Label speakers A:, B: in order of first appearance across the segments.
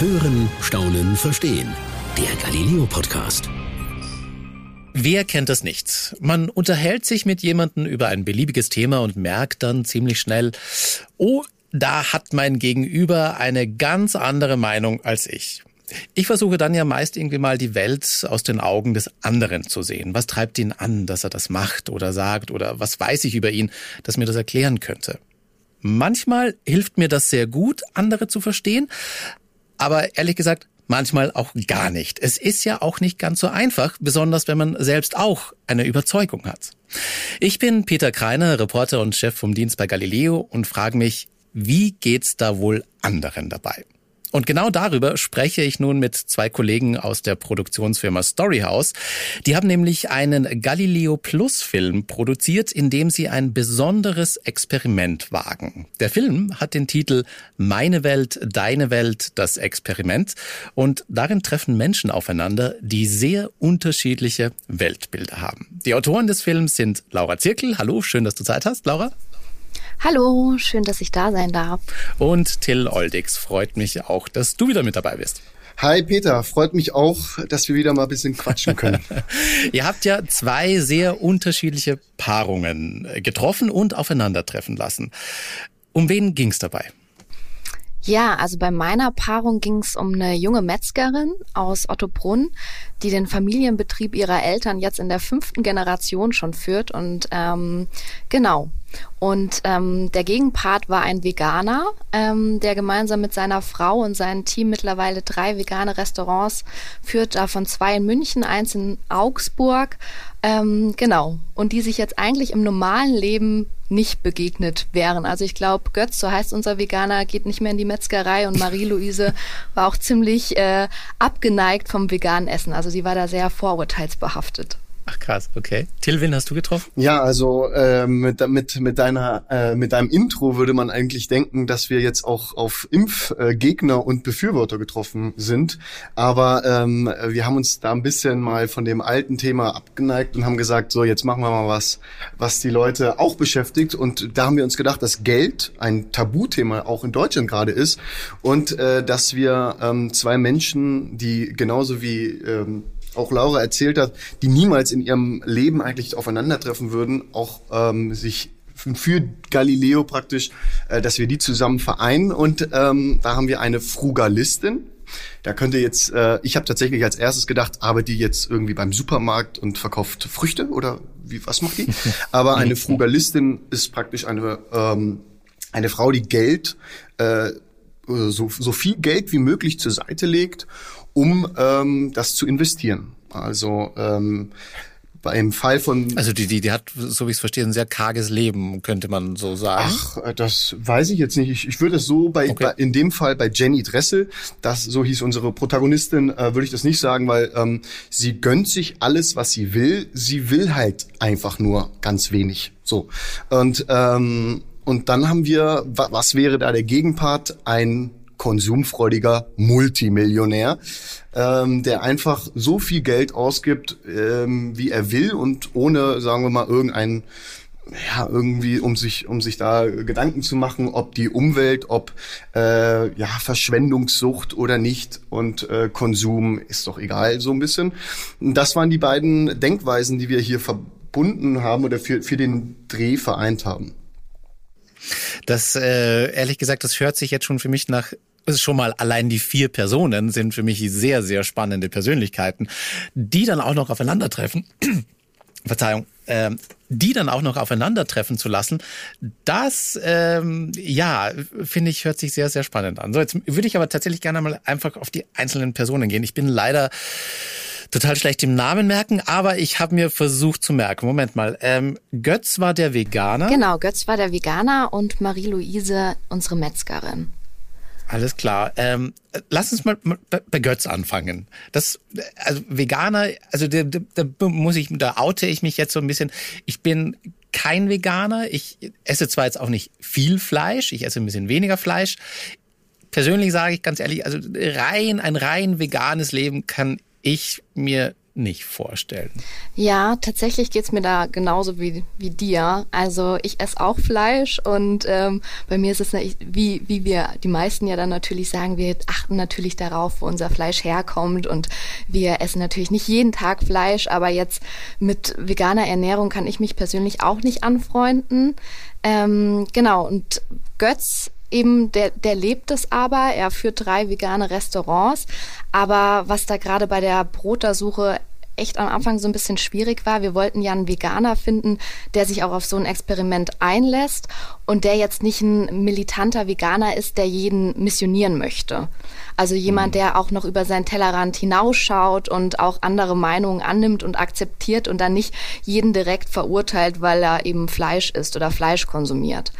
A: Hören, Staunen, Verstehen. Der Galileo Podcast.
B: Wer kennt das nicht? Man unterhält sich mit jemandem über ein beliebiges Thema und merkt dann ziemlich schnell, oh, da hat mein Gegenüber eine ganz andere Meinung als ich. Ich versuche dann ja meist irgendwie mal die Welt aus den Augen des anderen zu sehen. Was treibt ihn an, dass er das macht oder sagt oder was weiß ich über ihn, das mir das erklären könnte? Manchmal hilft mir das sehr gut, andere zu verstehen, aber ehrlich gesagt, manchmal auch gar nicht. Es ist ja auch nicht ganz so einfach, besonders wenn man selbst auch eine Überzeugung hat. Ich bin Peter Kreiner, Reporter und Chef vom Dienst bei Galileo und frage mich, wie geht's da wohl anderen dabei? Und genau darüber spreche ich nun mit zwei Kollegen aus der Produktionsfirma Storyhouse. Die haben nämlich einen Galileo Plus Film produziert, in dem sie ein besonderes Experiment wagen. Der Film hat den Titel Meine Welt, deine Welt, das Experiment. Und darin treffen Menschen aufeinander, die sehr unterschiedliche Weltbilder haben. Die Autoren des Films sind Laura Zirkel. Hallo, schön, dass du Zeit hast, Laura.
C: Hallo, schön, dass ich da sein darf.
B: Und Till Oldix, freut mich auch, dass du wieder mit dabei bist.
D: Hi Peter, freut mich auch, dass wir wieder mal ein bisschen quatschen können.
B: Ihr habt ja zwei sehr unterschiedliche Paarungen getroffen und aufeinandertreffen lassen. Um wen ging's dabei?
C: Ja, also bei meiner Paarung ging es um eine junge Metzgerin aus Ottobrunn, die den Familienbetrieb ihrer Eltern jetzt in der fünften Generation schon führt. Und ähm, genau. Und ähm, der Gegenpart war ein Veganer, ähm, der gemeinsam mit seiner Frau und seinem Team mittlerweile drei vegane Restaurants führt, davon zwei in München, eins in Augsburg. Ähm, genau. Und die sich jetzt eigentlich im normalen Leben nicht begegnet wären. Also ich glaube, Götz, so heißt unser Veganer, geht nicht mehr in die Metzgerei und Marie-Louise war auch ziemlich äh, abgeneigt vom veganen Essen. Also sie war da sehr vorurteilsbehaftet.
B: Ach krass, okay. Tilwin, hast du getroffen?
D: Ja, also äh, mit, mit, mit, deiner, äh, mit deinem Intro würde man eigentlich denken, dass wir jetzt auch auf Impfgegner äh, und Befürworter getroffen sind. Aber ähm, wir haben uns da ein bisschen mal von dem alten Thema abgeneigt und haben gesagt, so jetzt machen wir mal was, was die Leute auch beschäftigt. Und da haben wir uns gedacht, dass Geld ein Tabuthema auch in Deutschland gerade ist und äh, dass wir ähm, zwei Menschen, die genauso wie ähm, auch Laura erzählt hat, die niemals in ihrem Leben eigentlich aufeinandertreffen würden, auch ähm, sich für Galileo praktisch, äh, dass wir die zusammen vereinen. Und ähm, da haben wir eine Frugalistin. Da könnte jetzt, äh, ich habe tatsächlich als erstes gedacht, arbeitet die jetzt irgendwie beim Supermarkt und verkauft Früchte oder wie was macht die? Aber eine Frugalistin ist praktisch eine ähm, eine Frau, die Geld äh, so, so viel Geld wie möglich zur Seite legt um ähm, das zu investieren. Also ähm, beim Fall von
B: also die die die hat so wie ich es verstehe ein sehr karges Leben könnte man so sagen.
D: Ach äh, das weiß ich jetzt nicht. Ich, ich würde es so bei, okay. bei in dem Fall bei Jenny Dressel das so hieß unsere Protagonistin äh, würde ich das nicht sagen weil ähm, sie gönnt sich alles was sie will. Sie will halt einfach nur ganz wenig. So. Und ähm, und dann haben wir was wäre da der Gegenpart? Ein konsumfreudiger Multimillionär, ähm, der einfach so viel Geld ausgibt, ähm, wie er will und ohne, sagen wir mal, irgendeinen ja, irgendwie, um sich, um sich da Gedanken zu machen, ob die Umwelt, ob äh, ja, Verschwendungssucht oder nicht und äh, Konsum ist doch egal, so ein bisschen. Das waren die beiden Denkweisen, die wir hier verbunden haben oder für, für den Dreh vereint haben.
B: Das, äh, ehrlich gesagt, das hört sich jetzt schon für mich nach schon mal allein die vier Personen sind für mich sehr, sehr spannende Persönlichkeiten, die dann auch noch aufeinandertreffen. Verzeihung, ähm, die dann auch noch aufeinandertreffen zu lassen, das, ähm, ja, finde ich, hört sich sehr, sehr spannend an. So, jetzt würde ich aber tatsächlich gerne mal einfach auf die einzelnen Personen gehen. Ich bin leider total schlecht im Namen merken, aber ich habe mir versucht zu merken. Moment mal, ähm, Götz war der Veganer.
C: Genau, Götz war der Veganer und Marie-Louise unsere Metzgerin.
B: Alles klar. Ähm, lass uns mal bei Götz anfangen. Das, also Veganer, also da, da, da muss ich, da oute ich mich jetzt so ein bisschen. Ich bin kein Veganer. Ich esse zwar jetzt auch nicht viel Fleisch, ich esse ein bisschen weniger Fleisch. Persönlich sage ich ganz ehrlich, also rein, ein rein veganes Leben kann ich mir nicht vorstellen.
C: Ja, tatsächlich geht's mir da genauso wie, wie dir. Also ich esse auch Fleisch und ähm, bei mir ist es wie, wie wir die meisten ja dann natürlich sagen, wir achten natürlich darauf, wo unser Fleisch herkommt und wir essen natürlich nicht jeden Tag Fleisch, aber jetzt mit veganer Ernährung kann ich mich persönlich auch nicht anfreunden. Ähm, genau, und Götz eben, der, der lebt es aber. Er führt drei vegane Restaurants. Aber was da gerade bei der Brotersuche echt am Anfang so ein bisschen schwierig war. Wir wollten ja einen Veganer finden, der sich auch auf so ein Experiment einlässt und der jetzt nicht ein militanter Veganer ist, der jeden missionieren möchte. Also jemand, mhm. der auch noch über seinen Tellerrand hinausschaut und auch andere Meinungen annimmt und akzeptiert und dann nicht jeden direkt verurteilt, weil er eben Fleisch isst oder Fleisch konsumiert.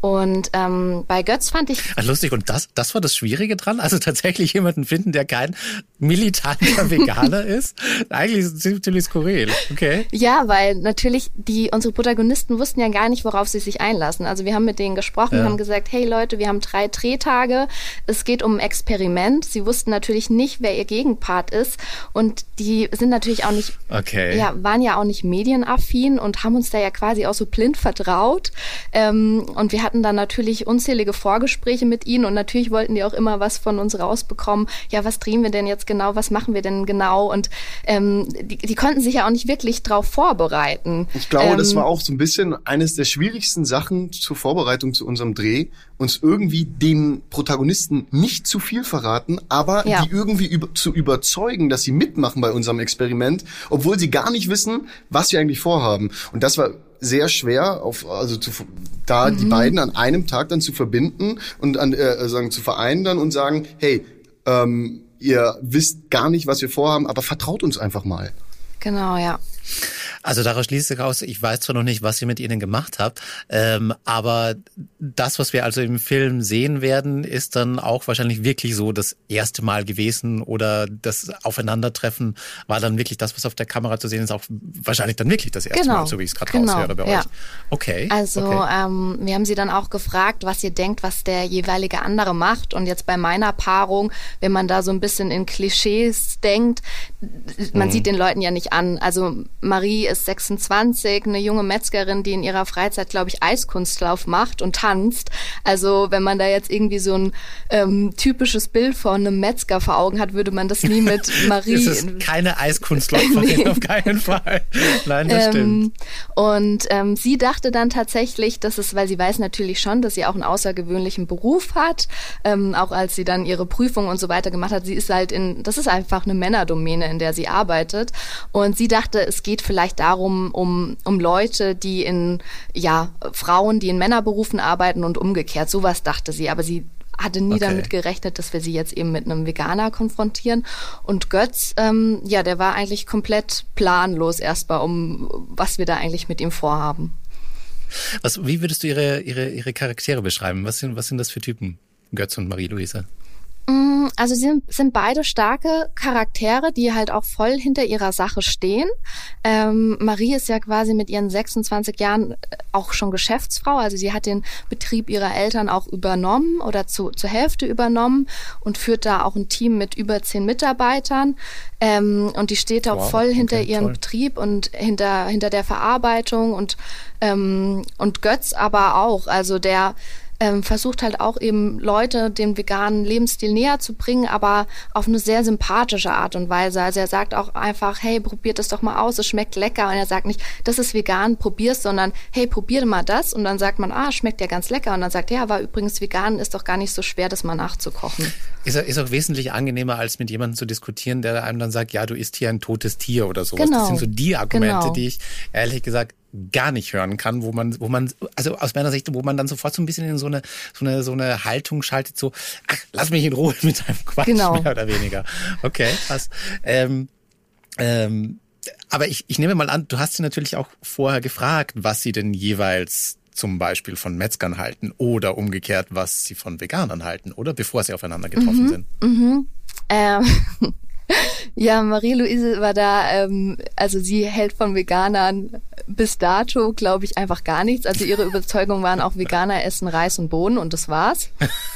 C: Und ähm, bei Götz fand ich.
B: Ach, lustig, und das, das war das Schwierige dran? Also tatsächlich jemanden finden, der kein militanter Veganer ist? Eigentlich ist es ziemlich skurril. Okay.
C: Ja, weil natürlich die, unsere Protagonisten wussten ja gar nicht, worauf sie sich einlassen. Also wir haben mit denen gesprochen, ja. haben gesagt, hey Leute, wir haben drei Drehtage. Es geht um ein Experiment. Sie wussten natürlich nicht, wer ihr Gegenpart ist. Und die sind natürlich auch nicht, okay. ja, waren ja auch nicht medienaffin und haben uns da ja quasi auch so blind vertraut. Ähm, und wir hatten dann natürlich unzählige Vorgespräche mit ihnen und natürlich wollten die auch immer was von uns rausbekommen. Ja, was drehen wir denn jetzt genau? Was machen wir denn genau? Und ähm, die, die konnten sich ja auch nicht wirklich drauf vorbereiten.
D: Ich glaube,
C: ähm,
D: das war auch so ein bisschen eines der schwierigsten Sachen zur Vorbereitung zu unserem Dreh, uns irgendwie den Protagonisten nicht zu viel verraten, aber ja. die irgendwie über, zu überzeugen, dass sie mitmachen bei unserem Experiment, obwohl sie gar nicht wissen, was wir eigentlich vorhaben. Und das war sehr schwer, auf, also zu, da mhm. die beiden an einem Tag dann zu verbinden und an, äh, sagen, zu vereinen dann und sagen, hey, ähm, ihr wisst gar nicht, was wir vorhaben, aber vertraut uns einfach mal.
C: Genau, ja.
B: Also daraus schließt sich raus, ich weiß zwar noch nicht, was ihr mit ihnen gemacht habt, ähm, aber das, was wir also im Film sehen werden, ist dann auch wahrscheinlich wirklich so das erste Mal gewesen oder das Aufeinandertreffen war dann wirklich das, was auf der Kamera zu sehen ist, auch wahrscheinlich dann wirklich das erste genau. Mal, so wie ich es gerade genau. raushöre bei ja. euch. Okay.
C: Also
B: okay.
C: Ähm, wir haben sie dann auch gefragt, was ihr denkt, was der jeweilige andere macht und jetzt bei meiner Paarung, wenn man da so ein bisschen in Klischees denkt, man mhm. sieht den Leuten ja nicht an. Also Marie ist ist 26, eine junge Metzgerin, die in ihrer Freizeit, glaube ich, Eiskunstlauf macht und tanzt. Also wenn man da jetzt irgendwie so ein ähm, typisches Bild von einem Metzger vor Augen hat, würde man das nie mit Marie.
B: es ist keine Eiskunstläuferin, nee. auf keinen Fall. Nein, das ähm, stimmt.
C: Und ähm, sie dachte dann tatsächlich, dass es, weil sie weiß natürlich schon, dass sie auch einen außergewöhnlichen Beruf hat, ähm, auch als sie dann ihre Prüfung und so weiter gemacht hat, sie ist halt in, das ist einfach eine Männerdomäne, in der sie arbeitet. Und sie dachte, es geht vielleicht darum, um, um Leute, die in, ja, Frauen, die in Männerberufen arbeiten und umgekehrt. Sowas dachte sie. Aber sie hatte nie okay. damit gerechnet, dass wir sie jetzt eben mit einem Veganer konfrontieren. Und Götz, ähm, ja, der war eigentlich komplett planlos erstmal, um was wir da eigentlich mit ihm vorhaben.
B: Was, wie würdest du ihre, ihre, ihre Charaktere beschreiben? Was sind, was sind das für Typen, Götz und Marie-Louise?
C: Mm, also sie sind, sind beide starke Charaktere, die halt auch voll hinter ihrer Sache stehen. Ähm, Marie ist ja quasi mit ihren 26 Jahren äh, auch schon Geschäftsfrau. Also sie hat den Betrieb ihrer Eltern auch übernommen oder zu, zur Hälfte übernommen und führt da auch ein Team mit über zehn Mitarbeitern. Ähm, und die steht auch wow, voll hinter okay, ihrem toll. Betrieb und hinter, hinter der Verarbeitung und, ähm, und Götz aber auch. Also der ähm, versucht halt auch eben Leute den veganen Lebensstil näher zu bringen, aber auf eine sehr sympathische Art und Weise. Also er sagt auch einfach, hey, probiert das doch mal aus, es schmeckt lecker. Und er sagt nicht, das ist vegan, probier's, sondern hey, probier mal das. Und dann sagt man, ah, schmeckt ja ganz lecker. Und dann sagt er, ja, aber übrigens vegan ist doch gar nicht so schwer, das mal nachzukochen.
B: Ist, ist auch wesentlich angenehmer, als mit jemandem zu diskutieren, der einem dann sagt, ja, du isst hier ein totes Tier oder sowas. Genau. Das sind so die Argumente, genau. die ich ehrlich gesagt gar nicht hören kann, wo man, wo man, also aus meiner Sicht, wo man dann sofort so ein bisschen in so eine, so eine, so eine Haltung schaltet, so, ach, lass mich in Ruhe mit deinem Quatsch, genau. mehr oder weniger. Okay, was, ähm, ähm, aber ich, ich nehme mal an, du hast sie natürlich auch vorher gefragt, was sie denn jeweils zum Beispiel von Metzgern halten oder umgekehrt, was sie von Veganern halten, oder bevor sie aufeinander getroffen mhm, sind.
C: Mhm. Ähm, ja, Marie-Louise war da, ähm, also sie hält von Veganern bis dato, glaube ich, einfach gar nichts. Also ihre Überzeugungen waren auch Veganer essen Reis und Bohnen und das war's.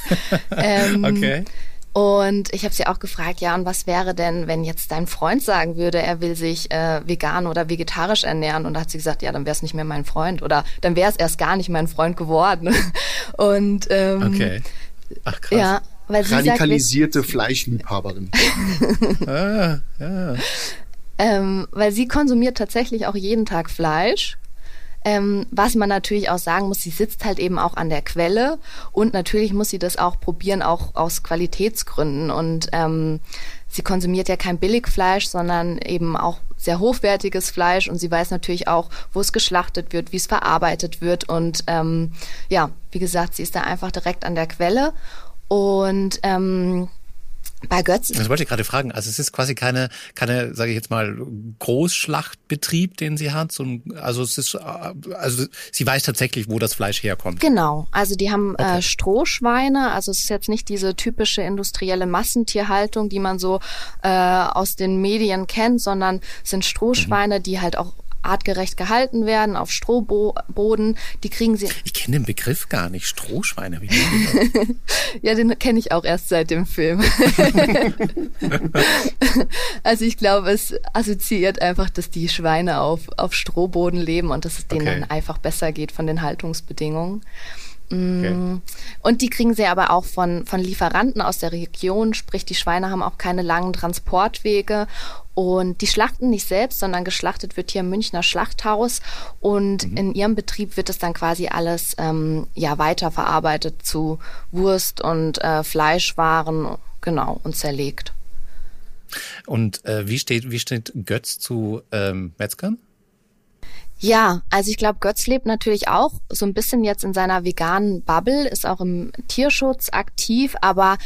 B: ähm, okay.
C: Und ich habe sie auch gefragt, ja, und was wäre denn, wenn jetzt dein Freund sagen würde, er will sich äh, vegan oder vegetarisch ernähren? Und da hat sie gesagt, ja, dann wäre es nicht mehr mein Freund oder dann wäre es erst gar nicht mein Freund geworden. Und ähm,
B: okay. Ach krass.
C: Ja,
D: Radikalisierte sagt, Fleischliebhaberin.
C: ah, ja. Ähm, weil sie konsumiert tatsächlich auch jeden Tag Fleisch ähm, was man natürlich auch sagen muss, sie sitzt halt eben auch an der Quelle und natürlich muss sie das auch probieren, auch aus Qualitätsgründen. Und ähm, sie konsumiert ja kein Billigfleisch, sondern eben auch sehr hochwertiges Fleisch und sie weiß natürlich auch, wo es geschlachtet wird, wie es verarbeitet wird. Und ähm, ja, wie gesagt, sie ist da einfach direkt an der Quelle. Und ähm, bei Götz.
B: Das wollte ich gerade fragen. Also es ist quasi keine, keine, sage ich jetzt mal, Großschlachtbetrieb, den sie hat. So ein, also es ist, also sie weiß tatsächlich, wo das Fleisch herkommt.
C: Genau. Also die haben äh, okay. äh, Strohschweine. Also es ist jetzt nicht diese typische industrielle Massentierhaltung, die man so äh, aus den Medien kennt, sondern es sind Strohschweine, mhm. die halt auch artgerecht gehalten werden auf Strohboden. Die kriegen sie.
B: Ich kenne den Begriff gar nicht. Strohschweine.
C: ja, den kenne ich auch erst seit dem Film. also ich glaube, es assoziiert einfach, dass die Schweine auf, auf Strohboden leben und dass es denen okay. dann einfach besser geht von den Haltungsbedingungen. Okay. Mm. Und die kriegen sie aber auch von, von Lieferanten aus der Region, sprich die Schweine haben auch keine langen Transportwege und die schlachten nicht selbst, sondern geschlachtet wird hier im Münchner Schlachthaus und mhm. in ihrem Betrieb wird es dann quasi alles ähm, ja weiterverarbeitet zu Wurst und äh, Fleischwaren, genau, und zerlegt.
B: Und äh, wie steht wie steht Götz zu ähm, Metzgern?
C: Ja, also ich glaube, Götz lebt natürlich auch so ein bisschen jetzt in seiner veganen Bubble, ist auch im Tierschutz aktiv, aber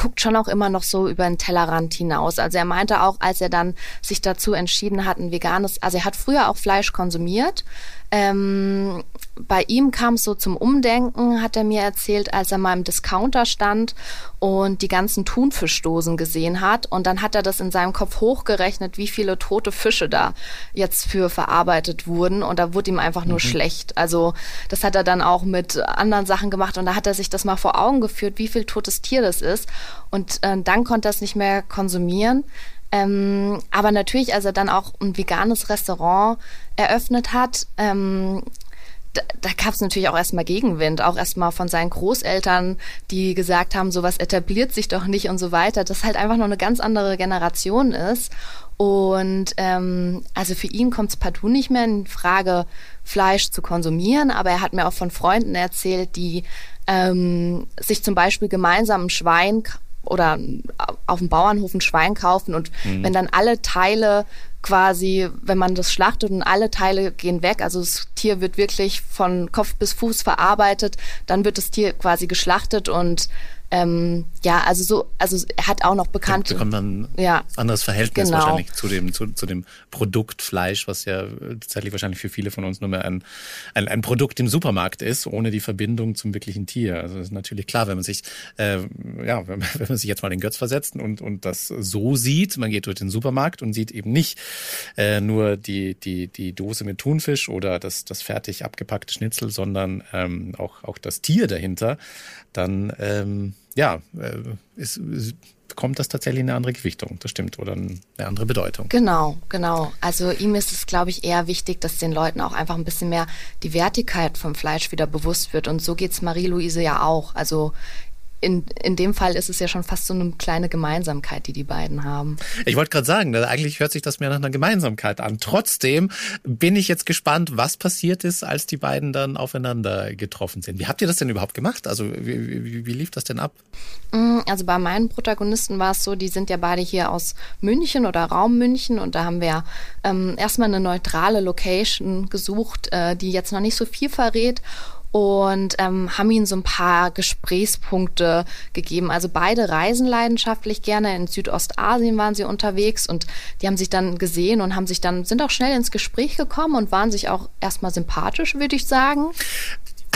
C: guckt schon auch immer noch so über den Tellerrand hinaus. Also er meinte auch, als er dann sich dazu entschieden hat, ein veganes, also er hat früher auch Fleisch konsumiert, ähm, bei ihm kam es so zum Umdenken, hat er mir erzählt, als er mal im Discounter stand und die ganzen Thunfischdosen gesehen hat. Und dann hat er das in seinem Kopf hochgerechnet, wie viele tote Fische da jetzt für verarbeitet wurden. Und da wurde ihm einfach nur mhm. schlecht. Also das hat er dann auch mit anderen Sachen gemacht. Und da hat er sich das mal vor Augen geführt, wie viel totes Tier das ist. Und äh, dann konnte er es nicht mehr konsumieren. Ähm, aber natürlich, als er dann auch ein veganes Restaurant eröffnet hat, ähm, da, da gab es natürlich auch erstmal Gegenwind, auch erstmal von seinen Großeltern, die gesagt haben, sowas etabliert sich doch nicht und so weiter, dass halt einfach noch eine ganz andere Generation ist. Und ähm, also für ihn kommt es partout nicht mehr in Frage, Fleisch zu konsumieren, aber er hat mir auch von Freunden erzählt, die ähm, sich zum Beispiel gemeinsam ein Schwein oder auf dem Bauernhof ein Schwein kaufen und mhm. wenn dann alle Teile quasi, wenn man das schlachtet und alle Teile gehen weg, also das Tier wird wirklich von Kopf bis Fuß verarbeitet, dann wird das Tier quasi geschlachtet und ähm, ja, also so, also er hat auch noch bekannt.
B: Da bekommt man ja, anderes Verhältnis genau. wahrscheinlich zu dem, zu, zu dem Produkt Fleisch, was ja tatsächlich wahrscheinlich für viele von uns nur mehr ein, ein, ein Produkt im Supermarkt ist, ohne die Verbindung zum wirklichen Tier. Also ist natürlich klar, wenn man sich, äh, ja, wenn, wenn man sich jetzt mal den Götz versetzt und, und das so sieht, man geht durch den Supermarkt und sieht eben nicht äh, nur die, die, die Dose mit Thunfisch oder das, das fertig abgepackte Schnitzel, sondern ähm, auch, auch das Tier dahinter, dann ähm, ja, äh, ist, ist, kommt das tatsächlich in eine andere Gewichtung, das stimmt, oder eine andere Bedeutung.
C: Genau, genau. Also ihm ist es, glaube ich, eher wichtig, dass den Leuten auch einfach ein bisschen mehr die Wertigkeit vom Fleisch wieder bewusst wird. Und so geht's Marie-Louise ja auch. Also in, in dem Fall ist es ja schon fast so eine kleine Gemeinsamkeit, die die beiden haben.
B: Ich wollte gerade sagen, eigentlich hört sich das mehr nach einer Gemeinsamkeit an. Trotzdem bin ich jetzt gespannt, was passiert ist, als die beiden dann aufeinander getroffen sind. Wie habt ihr das denn überhaupt gemacht? Also wie, wie, wie lief das denn ab?
C: Mm, also bei meinen Protagonisten war es so, die sind ja beide hier aus München oder Raum München und da haben wir ähm, erstmal eine neutrale Location gesucht, äh, die jetzt noch nicht so viel verrät und ähm, haben ihnen so ein paar Gesprächspunkte gegeben. Also beide reisen leidenschaftlich gerne. In Südostasien waren sie unterwegs und die haben sich dann gesehen und haben sich dann, sind auch schnell ins Gespräch gekommen und waren sich auch erstmal sympathisch, würde ich sagen.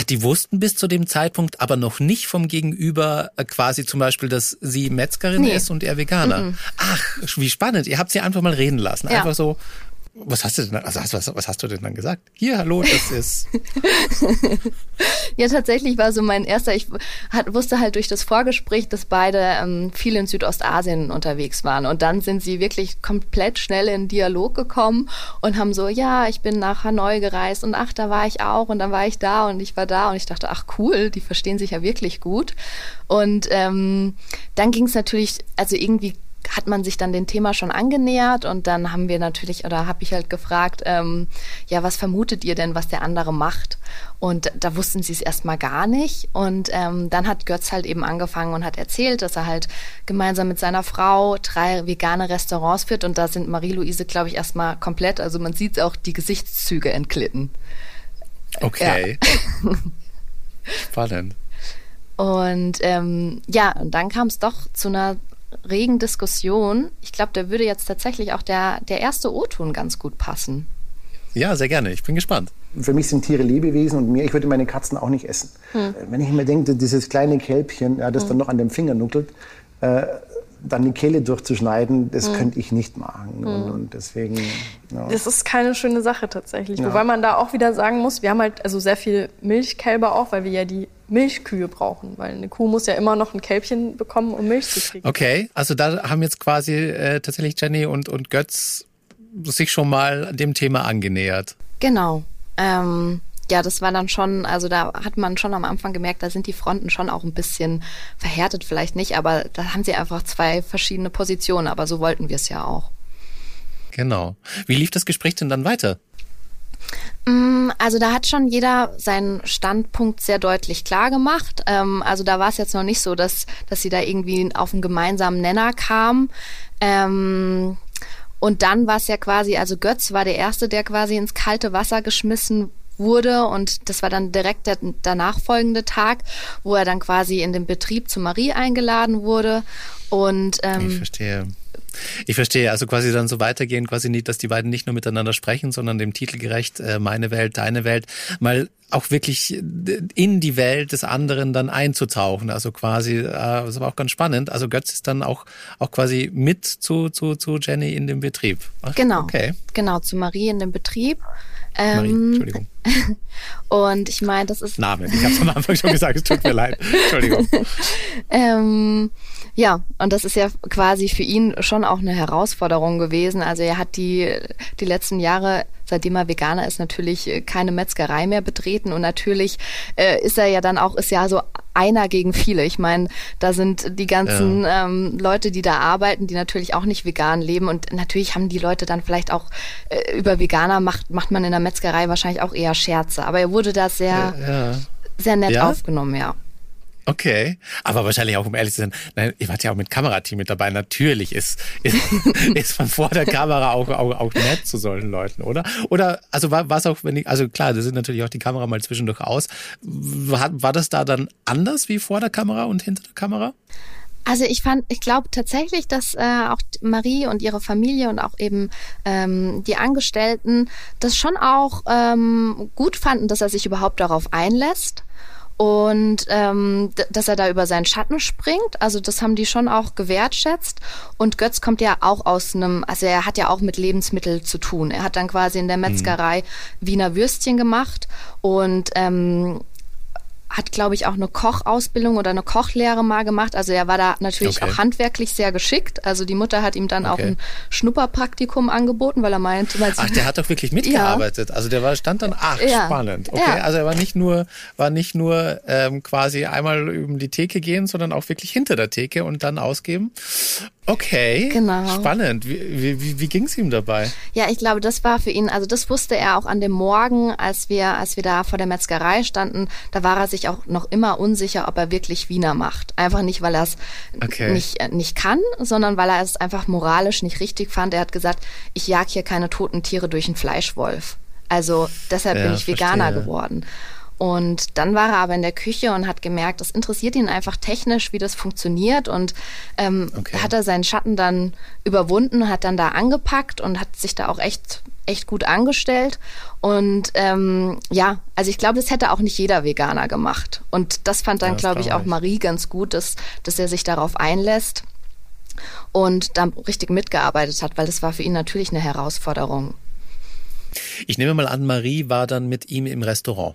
B: Die wussten bis zu dem Zeitpunkt aber noch nicht vom Gegenüber äh, quasi zum Beispiel, dass sie Metzgerin nee. ist und er Veganer. Mm -mm. Ach, wie spannend. Ihr habt sie einfach mal reden lassen. Ja. Einfach so, was hast du denn, also was, was hast du denn dann gesagt? Hier, hallo, das ist.
C: ja, tatsächlich war so mein erster, ich hat, wusste halt durch das Vorgespräch, dass beide ähm, viel in Südostasien unterwegs waren. Und dann sind sie wirklich komplett schnell in Dialog gekommen und haben so, ja, ich bin nach Hanoi gereist und ach, da war ich auch und dann war ich da und ich war da und ich dachte, ach cool, die verstehen sich ja wirklich gut. Und ähm, dann ging es natürlich, also irgendwie hat man sich dann dem Thema schon angenähert und dann haben wir natürlich oder habe ich halt gefragt, ähm, ja, was vermutet ihr denn, was der andere macht? Und da wussten sie es erstmal gar nicht. Und ähm, dann hat Götz halt eben angefangen und hat erzählt, dass er halt gemeinsam mit seiner Frau drei vegane Restaurants führt. Und da sind Marie-Louise, glaube ich, erstmal komplett, also man sieht auch die Gesichtszüge entglitten.
B: Okay. Ja. Spannend.
C: Und ähm, ja, und dann kam es doch zu einer regen Diskussion. Ich glaube, da würde jetzt tatsächlich auch der, der erste O-Ton ganz gut passen.
B: Ja, sehr gerne. Ich bin gespannt.
E: Für mich sind Tiere Lebewesen und mir, ich würde meine Katzen auch nicht essen. Hm. Wenn ich mir denke, dieses kleine Kälbchen, ja, das hm. dann noch an dem Finger nuckelt, äh, dann die Kehle durchzuschneiden, das mhm. könnte ich nicht machen. Mhm. Und, und, deswegen.
F: Ja. Das ist keine schöne Sache tatsächlich. Ja. Wobei man da auch wieder sagen muss, wir haben halt also sehr viel Milchkälber auch, weil wir ja die Milchkühe brauchen, weil eine Kuh muss ja immer noch ein Kälbchen bekommen, um Milch zu kriegen.
B: Okay, also da haben jetzt quasi äh, tatsächlich Jenny und, und Götz sich schon mal dem Thema angenähert.
C: Genau. Ähm, ja, das war dann schon, also da hat man schon am Anfang gemerkt, da sind die Fronten schon auch ein bisschen verhärtet, vielleicht nicht, aber da haben sie einfach zwei verschiedene Positionen, aber so wollten wir es ja auch.
B: Genau. Wie lief das Gespräch denn dann weiter?
C: Mm, also da hat schon jeder seinen Standpunkt sehr deutlich klar gemacht. Ähm, also da war es jetzt noch nicht so, dass, dass sie da irgendwie auf einen gemeinsamen Nenner kam. Ähm, und dann war es ja quasi, also Götz war der Erste, der quasi ins kalte Wasser geschmissen wurde und das war dann direkt der danach folgende Tag, wo er dann quasi in den Betrieb zu Marie eingeladen wurde und
B: ähm, ich verstehe. Ich verstehe, also quasi dann so weitergehen, quasi nicht, dass die beiden nicht nur miteinander sprechen, sondern dem Titel gerecht, äh, meine Welt, deine Welt, mal auch wirklich in die Welt des anderen dann einzutauchen. Also quasi, äh, das war auch ganz spannend. Also Götz ist dann auch, auch quasi mit zu, zu, zu Jenny in dem Betrieb.
C: Ach, genau. Okay. Genau, zu Marie in dem Betrieb.
B: Ähm, Marie, Entschuldigung.
C: Und ich meine, das ist.
B: Name. Ich habe es am Anfang schon gesagt, es tut mir leid. Entschuldigung.
C: ähm, ja, und das ist ja quasi für ihn schon auch eine Herausforderung gewesen. Also er hat die, die letzten Jahre seitdem er Veganer ist, natürlich äh, keine Metzgerei mehr betreten und natürlich äh, ist er ja dann auch, ist ja so einer gegen viele. Ich meine, da sind die ganzen ja. ähm, Leute, die da arbeiten, die natürlich auch nicht vegan leben und natürlich haben die Leute dann vielleicht auch äh, über Veganer macht, macht man in der Metzgerei wahrscheinlich auch eher Scherze. Aber er wurde da sehr, ja. sehr nett aufgenommen, ja.
B: Okay, aber wahrscheinlich auch, um ehrlich zu sein, nein, ihr wart ja auch mit Kamerateam mit dabei. Natürlich ist, ist, ist man vor der Kamera auch, auch, auch nett zu solchen Leuten, oder? Oder, also war es auch, wenn ich, also klar, da sind natürlich auch die Kamera mal zwischendurch aus. War, war das da dann anders wie vor der Kamera und hinter der Kamera?
C: Also ich fand, ich glaube tatsächlich, dass äh, auch Marie und ihre Familie und auch eben ähm, die Angestellten das schon auch ähm, gut fanden, dass er sich überhaupt darauf einlässt und ähm, dass er da über seinen Schatten springt. Also das haben die schon auch gewertschätzt. Und Götz kommt ja auch aus einem, also er hat ja auch mit Lebensmitteln zu tun. Er hat dann quasi in der mhm. Metzgerei mhm. Wiener Würstchen gemacht und ähm, hat, glaube ich, auch eine Kochausbildung oder eine Kochlehre mal gemacht. Also er war da natürlich okay. auch handwerklich sehr geschickt. Also die Mutter hat ihm dann okay. auch ein Schnupperpraktikum angeboten, weil er meinte, weil
B: ach, der hat doch wirklich mitgearbeitet. Ja. Also der war stand dann ach ja. spannend. Okay, ja. also er war nicht nur war nicht nur ähm, quasi einmal über die Theke gehen, sondern auch wirklich hinter der Theke und dann ausgeben. Okay. Genau. Spannend. Wie, wie, wie ging es ihm dabei?
C: Ja, ich glaube, das war für ihn, also das wusste er auch an dem Morgen, als wir, als wir da vor der Metzgerei standen, da war er sich auch noch immer unsicher, ob er wirklich Wiener macht. Einfach nicht, weil er es okay. nicht, äh, nicht kann, sondern weil er es einfach moralisch nicht richtig fand. Er hat gesagt, ich jag hier keine toten Tiere durch einen Fleischwolf. Also deshalb ja, bin ich Veganer verstehe. geworden. Und dann war er aber in der Küche und hat gemerkt, das interessiert ihn einfach technisch, wie das funktioniert. Und ähm, okay. hat er seinen Schatten dann überwunden, hat dann da angepackt und hat sich da auch echt echt gut angestellt. Und ähm, ja, also ich glaube, das hätte auch nicht jeder Veganer gemacht. Und das fand dann, ja, glaube ich, auch Marie ganz gut, dass, dass er sich darauf einlässt und dann richtig mitgearbeitet hat, weil das war für ihn natürlich eine Herausforderung.
B: Ich nehme mal an, Marie war dann mit ihm im Restaurant.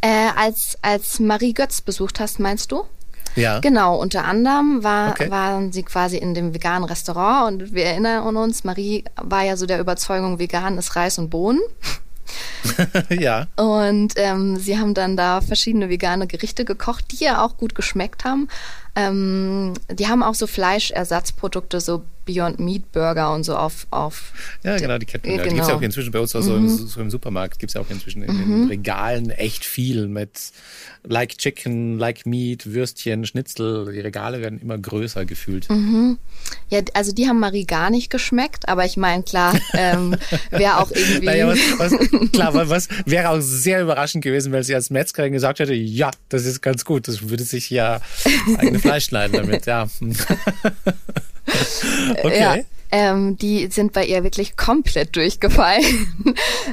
C: Äh, als, als Marie Götz besucht hast, meinst du?
B: Ja.
C: Genau, unter anderem war,
B: Okay.
C: waren sie quasi in dem veganen Restaurant und wir erinnern uns, Marie war ja so der Überzeugung, vegan ist Reis und Bohnen.
B: ja.
C: Und ähm, sie haben dann da verschiedene vegane Gerichte gekocht, die ja auch gut geschmeckt haben. Ähm, die haben auch so Fleischersatzprodukte, so Beyond Meat Burger und so auf. auf
B: Ja, genau, die Ketten.
C: Äh,
B: Ja, Die gibt's ja
C: genau.
B: auch inzwischen bei uns, also im, so im Supermarkt gibt's ja auch inzwischen in den Regalen echt viel mit like Chicken, like Meat, Würstchen, Schnitzel. Die Regale werden immer größer gefühlt.
C: Ja, also die haben Marie gar nicht geschmeckt, aber ich meine, klar, ähm, wäre auch irgendwie.
B: Naja, was, was, klar, was, was wäre auch sehr überraschend gewesen, wenn sie als Metzgerin gesagt hätte, ja, das ist ganz gut, das würde sich ja eigene Fleisch schneiden damit, ja. okay.
C: Ja, ähm, die sind bei ihr wirklich komplett durchgefallen.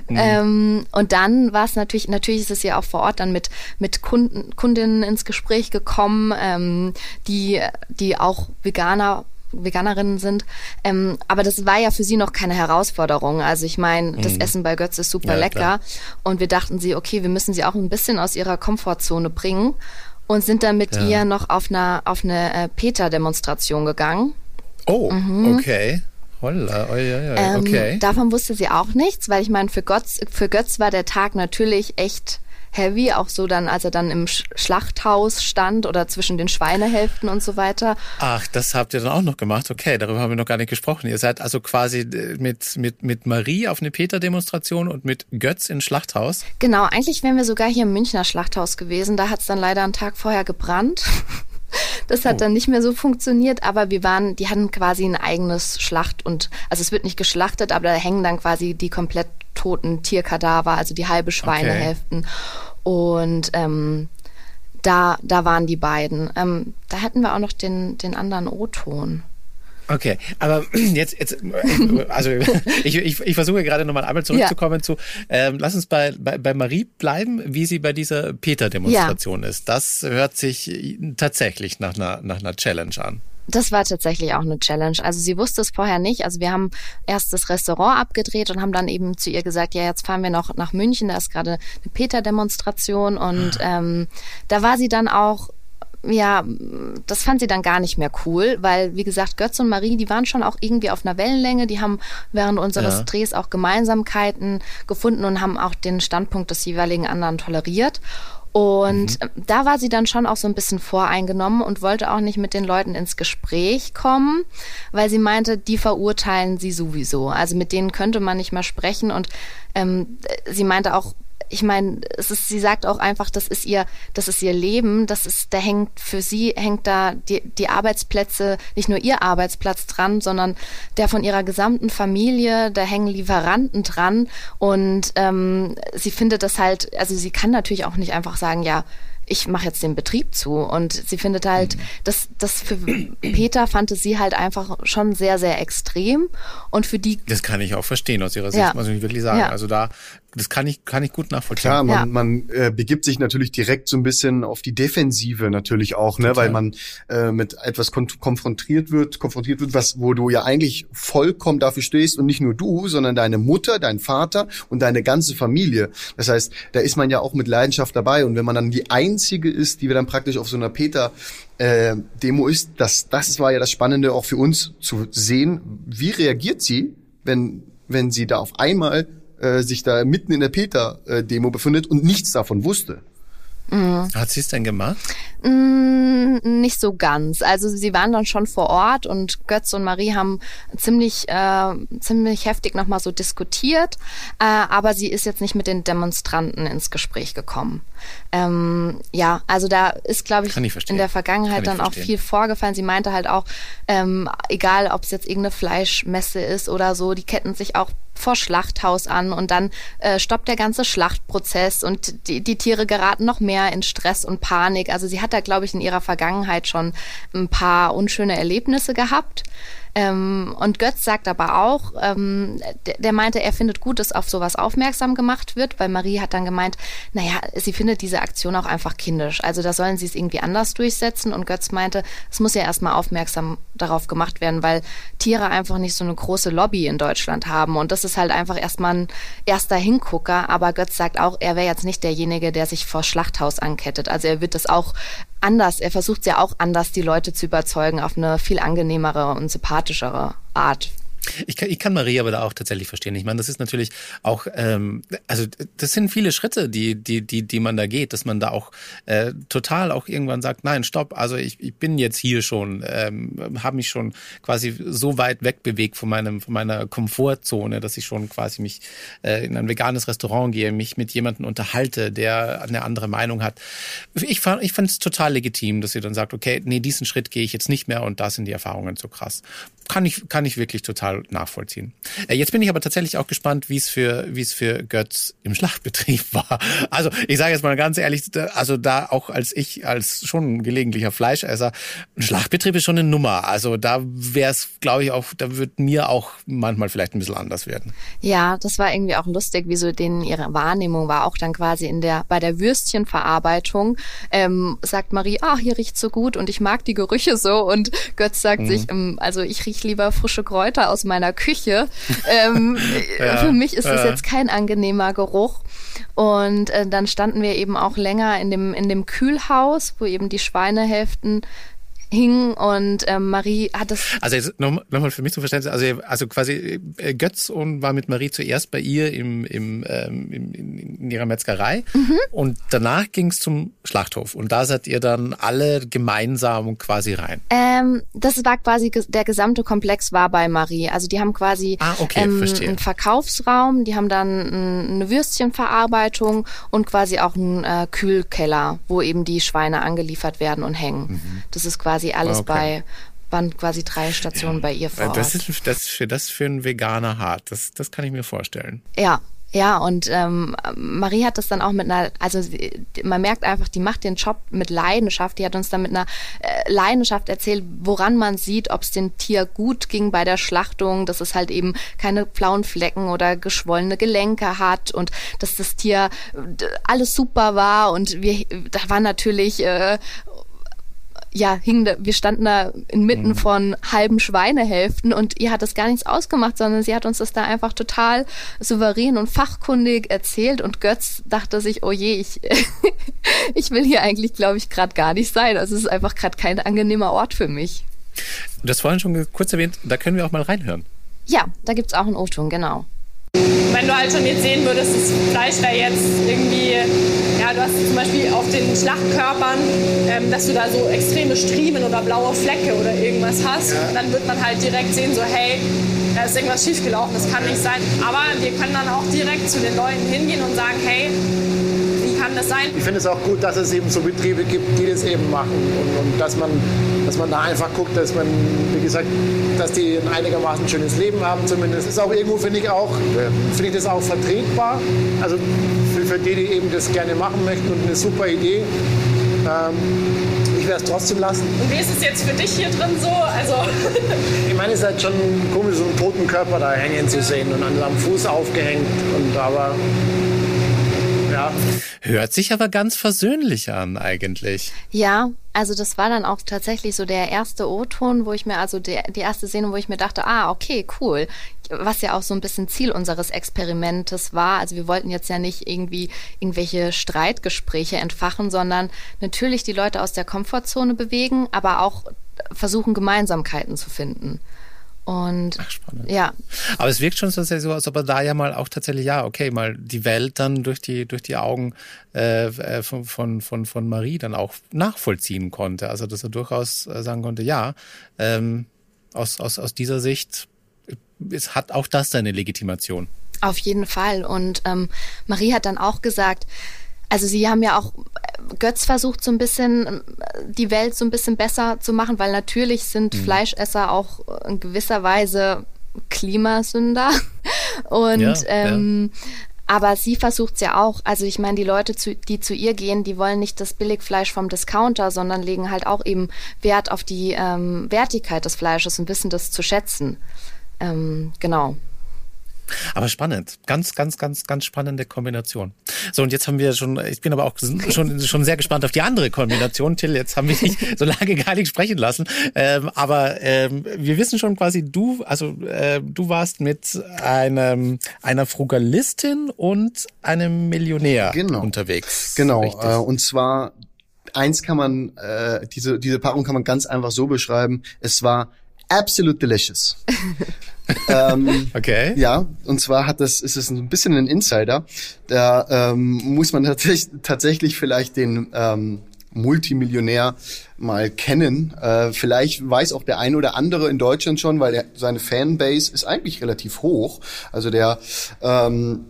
B: Mhm.
C: ähm, und dann war es natürlich, natürlich ist es ja auch vor Ort dann mit, mit Kunden, Kundinnen ins Gespräch gekommen, ähm, die, die auch Veganer Veganerinnen sind. Ähm, aber das war ja für sie noch keine Herausforderung. Also ich meine, das Essen bei Götz ist super.
B: Ja,
C: lecker.
B: klar.
C: Und wir dachten sie, okay, wir müssen sie auch ein bisschen aus ihrer Komfortzone bringen und sind dann mit
B: Ja.
C: ihr noch auf eine, auf eine äh, Peter-Demonstration gegangen.
B: Oh, okay. Holla, oi, oi, oi,
C: Ähm,
B: okay.
C: Davon wusste sie auch nichts, weil ich meine, für Götz, für Götz war der Tag natürlich echt heavy, auch so dann, als er dann im Sch Schlachthaus stand oder zwischen den Schweinehälften und so weiter.
B: Ach, das habt ihr dann auch noch gemacht. Okay, darüber haben wir noch gar nicht gesprochen. Ihr seid also quasi äh, mit, mit, mit Marie auf eine Peter-Demonstration und mit Götz ins Schlachthaus.
C: Genau, eigentlich wären wir sogar hier im Münchner Schlachthaus gewesen. Da hat es dann leider einen Tag vorher gebrannt. Das hat
B: Oh.
C: dann nicht mehr so funktioniert, aber wir waren, die hatten quasi ein eigenes Schlacht und also es wird nicht geschlachtet, aber da hängen dann quasi die komplett toten Tierkadaver, also die halbe Schweinehälften. Und ähm, da, da waren die beiden. Ähm, da hätten wir auch noch den, den anderen O-Ton.
B: Okay, aber jetzt, jetzt also ich, ich, ich versuche gerade nochmal einmal zurückzukommen zu, ähm, lass uns bei, bei, bei Marie bleiben, wie sie bei dieser Peter-Demonstration ist. Das hört sich tatsächlich nach einer, nach einer Challenge an.
C: Das war tatsächlich auch eine Challenge. Also sie wusste es vorher nicht. Also wir haben erst das Restaurant abgedreht und haben dann eben zu ihr gesagt, ja, jetzt fahren wir noch nach München, da ist gerade eine Peter-Demonstration und ähm, da war sie dann auch ja, das fand sie dann gar nicht mehr cool, weil, wie gesagt, Götz und Marie, die waren schon auch irgendwie auf einer Wellenlänge, die haben während unseres
B: Ja.
C: Drehs auch Gemeinsamkeiten gefunden und haben auch den Standpunkt des jeweiligen anderen toleriert. Und
B: Mhm.
C: da war sie dann schon auch so ein bisschen voreingenommen und wollte auch nicht mit den Leuten ins Gespräch kommen, weil sie meinte, die verurteilen sie sowieso. Also mit denen könnte man nicht mehr sprechen. Und ähm, sie meinte auch, ich meine, es ist, sie sagt auch einfach, das ist ihr, das ist ihr Leben, das ist, da hängt für sie hängt da die, die Arbeitsplätze, nicht nur ihr Arbeitsplatz dran, sondern der von ihrer gesamten Familie, da hängen Lieferanten dran und ähm, sie findet das halt, also sie kann natürlich auch nicht einfach sagen, ja, ich mache jetzt den Betrieb zu. Und sie findet halt, das, das für Peter fand sie halt einfach schon sehr, sehr extrem. Und für die
B: Das kann ich auch verstehen aus ihrer Sicht,
C: Ja.
B: muss ich wirklich sagen.
C: Ja.
B: Also da, das kann ich, kann ich gut nachvollziehen.
D: Klar, man,
C: Ja.
D: man äh, begibt sich natürlich direkt so ein bisschen auf die Defensive natürlich auch, ne, weil man äh, mit etwas kon konfrontiert wird, konfrontiert wird, was wo du ja eigentlich vollkommen dafür stehst und nicht nur du, sondern deine Mutter, dein Vater und deine ganze Familie. Das heißt, da ist man ja auch mit Leidenschaft dabei und wenn man dann die einzige ist, die wir dann praktisch auf so einer Peter äh, Demo ist, das das war ja das Spannende auch für uns zu sehen, wie reagiert sie, wenn wenn sie da auf einmal äh, sich da mitten in der Peter-Demo befindet und nichts davon wusste.
B: Hat sie es denn gemacht?
C: Mm, nicht so ganz. Also sie waren dann schon vor Ort und Götz und Marie haben ziemlich, äh, ziemlich heftig nochmal so diskutiert, äh, aber sie ist jetzt nicht mit den Demonstranten ins Gespräch gekommen. Ähm, ja, also da ist, glaube ich,
B: ich
C: in der Vergangenheit dann auch
B: verstehen.
C: viel vorgefallen. Sie meinte halt auch, ähm, egal ob es jetzt irgendeine Fleischmesse ist oder so, die ketten sich auch vor Schlachthaus an und dann äh, stoppt der ganze Schlachtprozess und die, die Tiere geraten noch mehr in Stress und Panik. Also sie hat da, glaube ich, in ihrer Vergangenheit schon ein paar unschöne Erlebnisse gehabt. Ähm, und Götz sagt aber auch, ähm, der, der, meinte, er findet gut, dass auf sowas aufmerksam gemacht wird, weil Marie hat dann gemeint, naja, sie findet diese Aktion auch einfach kindisch. Also da sollen sie es irgendwie anders durchsetzen. Und Götz meinte, es muss ja erstmal aufmerksam darauf gemacht werden, weil Tiere einfach nicht so eine große Lobby in Deutschland haben. Und das ist halt einfach erstmal ein erster Hingucker. Aber Götz sagt auch, er wäre jetzt nicht derjenige, der sich vor Schlachthaus ankettet. Also er wird das auch anders, er versucht ja auch anders, die Leute zu überzeugen auf eine viel angenehmere und sympathischere Art.
B: Ich kann, ich kann Marie aber da auch tatsächlich verstehen. Ich meine, das ist natürlich auch, ähm, also das sind viele Schritte, die, die, die, die man da geht, dass man da auch äh, total auch irgendwann sagt, nein, stopp, also ich, ich bin jetzt hier schon, ähm, habe mich schon quasi so weit wegbewegt von meinem, von meiner Komfortzone, dass ich schon quasi mich äh, in ein veganes Restaurant gehe, mich mit jemandem unterhalte, der eine andere Meinung hat. Ich fand, ich fand es total legitim, dass sie dann sagt, okay, nee, diesen Schritt gehe ich jetzt nicht mehr und da sind die Erfahrungen so krass. Kann ich, kann ich wirklich total nachvollziehen. Äh, jetzt bin ich aber tatsächlich auch gespannt, wie es für, wie es für Götz im Schlachtbetrieb war. Also ich sage jetzt mal ganz ehrlich, also da auch als ich, als schon gelegentlicher Fleischesser, ein Schlachtbetrieb ist schon eine Nummer. Also da wäre es, glaube ich, auch, da wird mir auch manchmal vielleicht ein bisschen anders werden.
C: Ja, das war irgendwie auch lustig, wie so denen ihre Wahrnehmung war. Auch dann quasi in der, bei der Würstchenverarbeitung ähm, sagt Marie, ah, hier riecht so gut und ich mag die Gerüche so. Und Götz sagt mhm. sich, ähm, also ich rieche lieber frische Kräuter aus meiner Küche. Ähm, ja, für mich ist das äh. jetzt kein angenehmer Geruch. Und äh, dann standen wir eben auch länger in dem, in dem Kühlhaus, wo eben die Schweinehälften hing und ähm, Marie hat das.
B: Also jetzt nochmal noch für mich zu verstehen, also, also quasi äh, Götz und war mit Marie zuerst bei ihr im, im, ähm, in ihrer Metzgerei mhm. und danach ging es zum Schlachthof und da seid ihr dann alle gemeinsam quasi rein.
C: Ähm, das war quasi der gesamte Komplex war bei Marie. Also die haben quasi
B: ah, okay, ähm,
C: einen Verkaufsraum, die haben dann eine Würstchenverarbeitung und quasi auch einen äh, Kühlkeller, wo eben die Schweine angeliefert werden und hängen. Mhm. Das ist quasi quasi alles okay. bei waren quasi drei Stationen ja, bei ihr vor
B: das Ort. Ist, das, für, das für einen Veganer hart. Das, das kann ich mir vorstellen.
C: Ja, ja, und ähm, Marie hat das dann auch mit einer, also man merkt einfach, die macht den Job mit Leidenschaft. Die hat uns dann mit einer äh, Leidenschaft erzählt, woran man sieht, ob es dem Tier gut ging bei der Schlachtung, dass es halt eben keine blauen Flecken oder geschwollene Gelenke hat und dass das Tier äh, alles super war. Und wir, da war natürlich äh, ja, hing da, wir standen da inmitten mhm. von halben Schweinehälften und ihr hat das gar nichts ausgemacht, sondern sie hat uns das da einfach total souverän und fachkundig erzählt und Götz dachte sich, oh je, ich, ich will hier eigentlich, glaube ich, gerade gar nicht sein. Also es ist einfach gerade kein angenehmer Ort für mich.
B: Du hast vorhin schon kurz erwähnt, da können wir auch mal reinhören.
C: Ja, da gibt es auch einen O-Ton, genau.
F: Wenn du halt schon jetzt sehen würdest, das Fleisch da jetzt irgendwie, ja, du hast zum Beispiel auf den Schlachtkörpern, ähm, dass du da so extreme Striemen oder blaue Flecke oder irgendwas hast, ja. dann wird man halt direkt sehen, so hey, da ist irgendwas schiefgelaufen, das kann nicht sein. Aber wir können dann auch direkt zu den Leuten hingehen und sagen, hey, das sein?
E: Ich finde es auch gut, dass es eben so Betriebe gibt, die das eben machen und, und dass, man, dass man da einfach guckt, dass man, wie gesagt, dass die ein einigermaßen schönes Leben haben zumindest. Das ist auch irgendwo, finde ich auch, finde ich das auch vertretbar. Also für, für die, die eben das gerne machen möchten und eine super Idee. Ähm, ich werde es trotzdem lassen.
F: Und wie ist es jetzt für dich hier drin so? Also
E: ich meine, es ist halt schon komisch, so einen toten Körper da hängen zu sehen und an seinem Fuß aufgehängt. Und aber ja.
B: Hört sich aber ganz versöhnlich an eigentlich.
C: Ja, also das war dann auch tatsächlich so der erste O-Ton, wo ich mir, also die, die erste Szene, wo ich mir dachte, ah, okay, cool. Was ja auch so ein bisschen Ziel unseres Experimentes war. Also wir wollten jetzt ja nicht irgendwie irgendwelche Streitgespräche entfachen, sondern natürlich die Leute aus der Komfortzone bewegen, aber auch versuchen, Gemeinsamkeiten zu finden. Und Ach, spannend. ja.
B: Aber es wirkt schon so, als ob er da ja mal auch tatsächlich, ja, okay, mal die Welt dann durch die, durch die Augen äh, äh von, von, von, von Marie dann auch nachvollziehen konnte. Also dass er durchaus äh, sagen konnte, ja, ähm, aus, aus, aus dieser Sicht es hat auch das seine Legitimation.
C: Auf jeden Fall. Und ähm, Marie hat dann auch gesagt, also sie haben ja auch Götz versucht so ein bisschen die Welt so ein bisschen besser zu machen, weil natürlich sind mhm. Fleischesser auch in gewisser Weise Klimasünder. Und ja, ähm, ja. Aber sie versucht es ja auch. Also ich meine, die Leute, zu, die zu ihr gehen, die wollen nicht das Billigfleisch vom Discounter, sondern legen halt auch eben Wert auf die ähm, Wertigkeit des Fleisches und wissen das zu schätzen. Ähm, genau.
B: Aber spannend. Ganz, ganz, ganz, ganz spannende Kombination. So, und jetzt haben wir schon, ich bin aber auch schon, schon sehr gespannt auf die andere Kombination. Till, jetzt haben wir dich so lange gar nicht sprechen lassen. Ähm, aber ähm, wir wissen schon quasi, du, also äh, du warst mit einem, einer Frugalistin und einem Millionär
D: genau.
B: unterwegs.
D: Genau. Äh, und zwar eins kann man, äh, diese, diese Paarung kann man ganz einfach so beschreiben. Es war absolute delicious.
B: ähm, okay.
D: Ja, und zwar hat das, ist es ein bisschen ein Insider. Da ähm, muss man tatsächlich, tatsächlich vielleicht den ähm, Multimillionär mal kennen. Äh, vielleicht weiß auch der ein oder andere in Deutschland schon, weil der, seine Fanbase ist eigentlich relativ hoch. Also der ähm,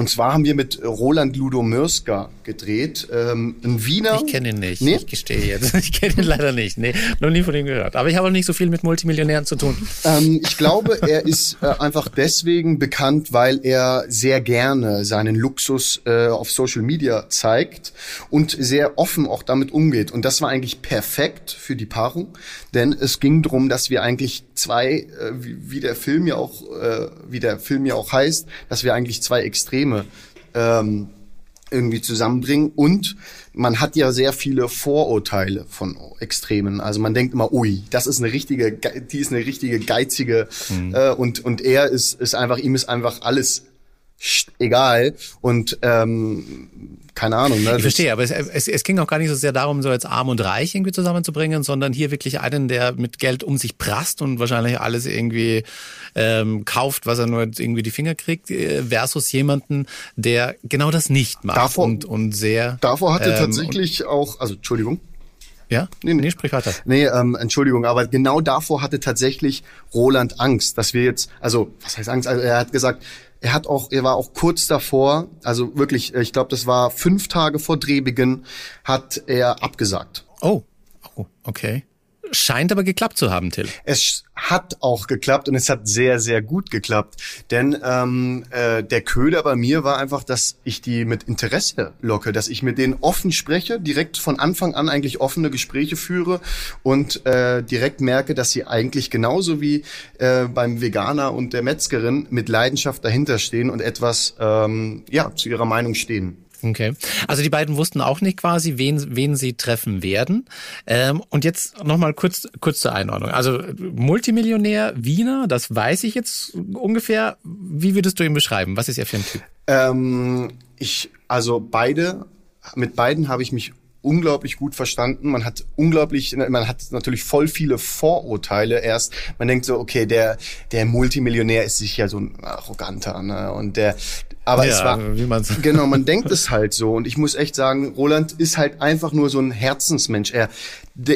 D: und zwar haben wir mit Roland Ludo Mürska gedreht, ähm, ein Wiener.
B: Ich kenne ihn nicht, nee? ich gestehe jetzt. Ich kenne ihn leider nicht, nee, noch nie von ihm gehört. Aber ich habe auch nicht so viel mit Multimillionären zu tun.
D: Ähm, ich glaube, er ist äh, einfach deswegen bekannt, weil er sehr gerne seinen Luxus äh, auf Social Media zeigt und sehr offen auch damit umgeht. Und das war eigentlich perfekt für die Paarung, denn es ging darum, dass wir eigentlich zwei, äh, wie, wie der Film ja auch, äh, wie der Film ja auch heißt, dass wir eigentlich zwei Extreme ähm, irgendwie zusammenbringen und man hat ja sehr viele Vorurteile von Extremen. Also man denkt immer, ui, das ist eine richtige, die ist eine richtige geizige mhm. äh, und und er ist ist einfach ihm ist einfach alles egal und ähm, keine Ahnung. Ne?
B: Ich verstehe, aber es, es, es ging auch gar nicht so sehr darum, so jetzt arm und reich irgendwie zusammenzubringen, sondern hier wirklich einen, der mit Geld um sich prasst und wahrscheinlich alles irgendwie ähm, kauft, was er nur irgendwie die Finger kriegt, äh, versus jemanden, der genau das nicht macht
D: davor,
B: und, und sehr.
D: Davor hatte ähm, tatsächlich auch, also Entschuldigung.
B: Ja? Nee, nee, sprich weiter.
D: Nee, ähm, Entschuldigung, aber genau davor hatte tatsächlich Roland Angst, dass wir jetzt, also was heißt Angst? Also er hat gesagt, er hat auch, er war auch kurz davor, also wirklich, ich glaube, das war fünf Tage vor Drehbeginn, hat er abgesagt.
B: Oh, oh, okay. Scheint aber geklappt zu haben, Till.
D: Es hat auch geklappt und es hat sehr, sehr gut geklappt. Denn ähm, äh, der Köder bei mir war einfach, dass ich die mit Interesse locke, dass ich mit denen offen spreche, direkt von Anfang an eigentlich offene Gespräche führe und äh, direkt merke, dass sie eigentlich genauso wie äh, beim Veganer und der Metzgerin mit Leidenschaft dahinter stehen und etwas ähm, ja zu ihrer Meinung stehen.
B: Okay. Also die beiden wussten auch nicht quasi, wen, wen sie treffen werden. Ähm, und jetzt nochmal kurz, kurz zur Einordnung. Also Multimillionär Wiener, das weiß ich jetzt ungefähr. Wie würdest du ihn beschreiben? Was ist er für ein Typ?
D: Ähm, ich, also beide, mit beiden habe ich mich unglaublich gut verstanden. Man hat unglaublich, man hat natürlich voll viele Vorurteile erst. Man denkt so, okay, der, der Multimillionär ist sicher so ein arroganter, ne? Und der, aber ja, es war, wie man's. genau, man denkt es halt so. Und ich muss echt sagen, Roland ist halt einfach nur so ein Herzensmensch. Er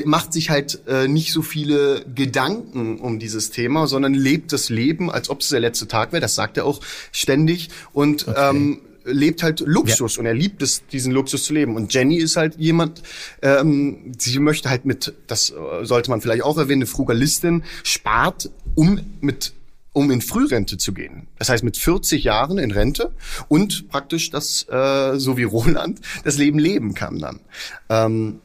D: macht sich halt äh, nicht so viele Gedanken um dieses Thema, sondern lebt das Leben, als ob es der letzte Tag wäre. Das sagt er auch ständig. Und okay. ähm, lebt halt Luxus ja. und er liebt es, diesen Luxus zu leben. Und Jenny ist halt jemand, ähm, sie möchte halt mit, das äh, sollte man vielleicht auch erwähnen, eine Frugalistin, spart, um mit um in Frührente zu gehen. Das heißt mit 40 Jahren in Rente und praktisch das, äh, so wie Roland, das Leben leben kann dann. Ähm,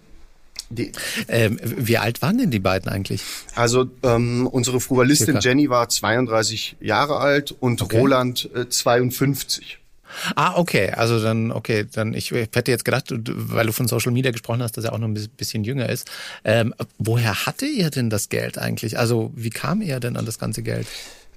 B: die, ähm, wie alt waren denn die beiden eigentlich?
D: Also ähm, unsere Frugalistin. Jenny war 32 Jahre alt und okay. Roland äh, 52.
B: Ah, okay. Also dann, okay, dann ich hätte jetzt gedacht, weil du von Social Media gesprochen hast, dass er auch noch ein bisschen jünger ist. Ähm, woher hatte ihr denn das Geld eigentlich? Also wie kam er denn an das ganze Geld?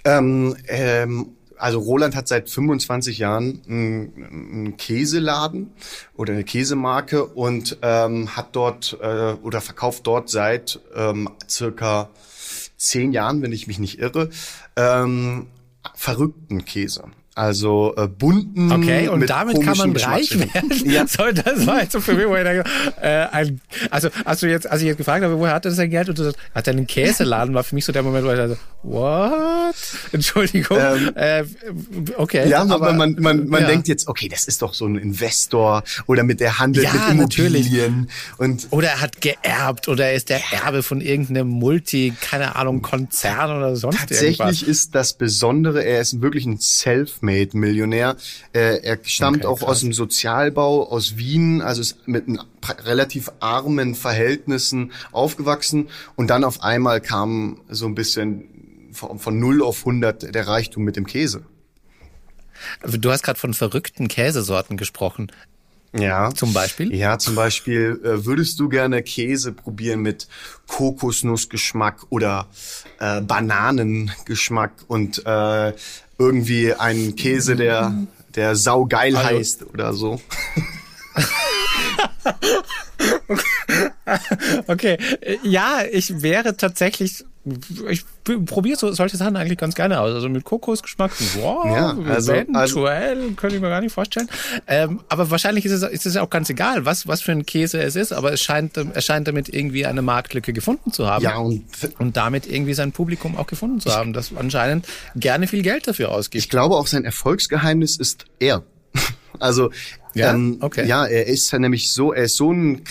D: Ähm, ähm, also Roland hat seit 25 Jahren einen Käseladen oder eine Käsemarke und ähm, hat dort äh, oder verkauft dort seit ähm, circa zehn Jahren, wenn ich mich nicht irre, ähm, verrückten Käse. Also äh, bunten.
B: Okay, und damit kann man reich werden. Ja. So, das war jetzt so für mich, wo ich denke, äh, ein, also hast du jetzt, als ich jetzt gefragt habe, woher hat er das sein Geld und du sagst, hat er einen Käseladen, war für mich so der Moment, wo ich dachte, what? Entschuldigung. Ähm, äh, okay.
D: Ja, aber man, man, man ja. denkt jetzt, okay, das ist doch so ein Investor oder mit der Handel ja, mit Immobilien.
B: Und oder er hat geerbt oder er ist der Erbe von irgendeinem Multi, keine Ahnung, Konzern oder sonst
D: Tatsächlich
B: irgendwas.
D: ist das Besondere, er ist wirklich ein Self self-made Millionär. Äh, er stammt
B: Okay,
D: auch
B: krass.
D: aus dem Sozialbau aus Wien, also ist mit relativ armen Verhältnissen aufgewachsen und dann auf einmal kam so ein bisschen von, von 0 auf 100 der Reichtum mit dem Käse.
B: Du hast gerade von verrückten Käsesorten gesprochen.
D: Ja.
B: Zum Beispiel?
D: Ja, zum Beispiel äh, würdest du gerne Käse probieren mit Kokosnussgeschmack oder äh, Bananengeschmack und äh, irgendwie einen Käse, der der saugeil
B: Also-
D: heißt oder so.
B: Okay, ja, ich wäre tatsächlich, ich probiere so solche Sachen eigentlich ganz gerne aus. Also mit Kokosgeschmack, wow,
D: Ja, also-
B: eventuell, könnte ich mir gar nicht vorstellen. Ähm, aber wahrscheinlich ist es, ist es auch ganz egal, was, was für ein Käse es ist, aber es scheint, ähm, er scheint damit irgendwie eine Marktlücke gefunden zu haben.
D: Ja, und
B: und damit irgendwie sein Publikum auch gefunden zu haben, das anscheinend gerne viel Geld dafür
D: ich
B: ausgibt.
D: glaube auch sein Erfolgsgeheimnis ist er. Also
B: Ja?
D: ähm,
B: Okay.
D: ja, er ist ja nämlich so, er ist so ein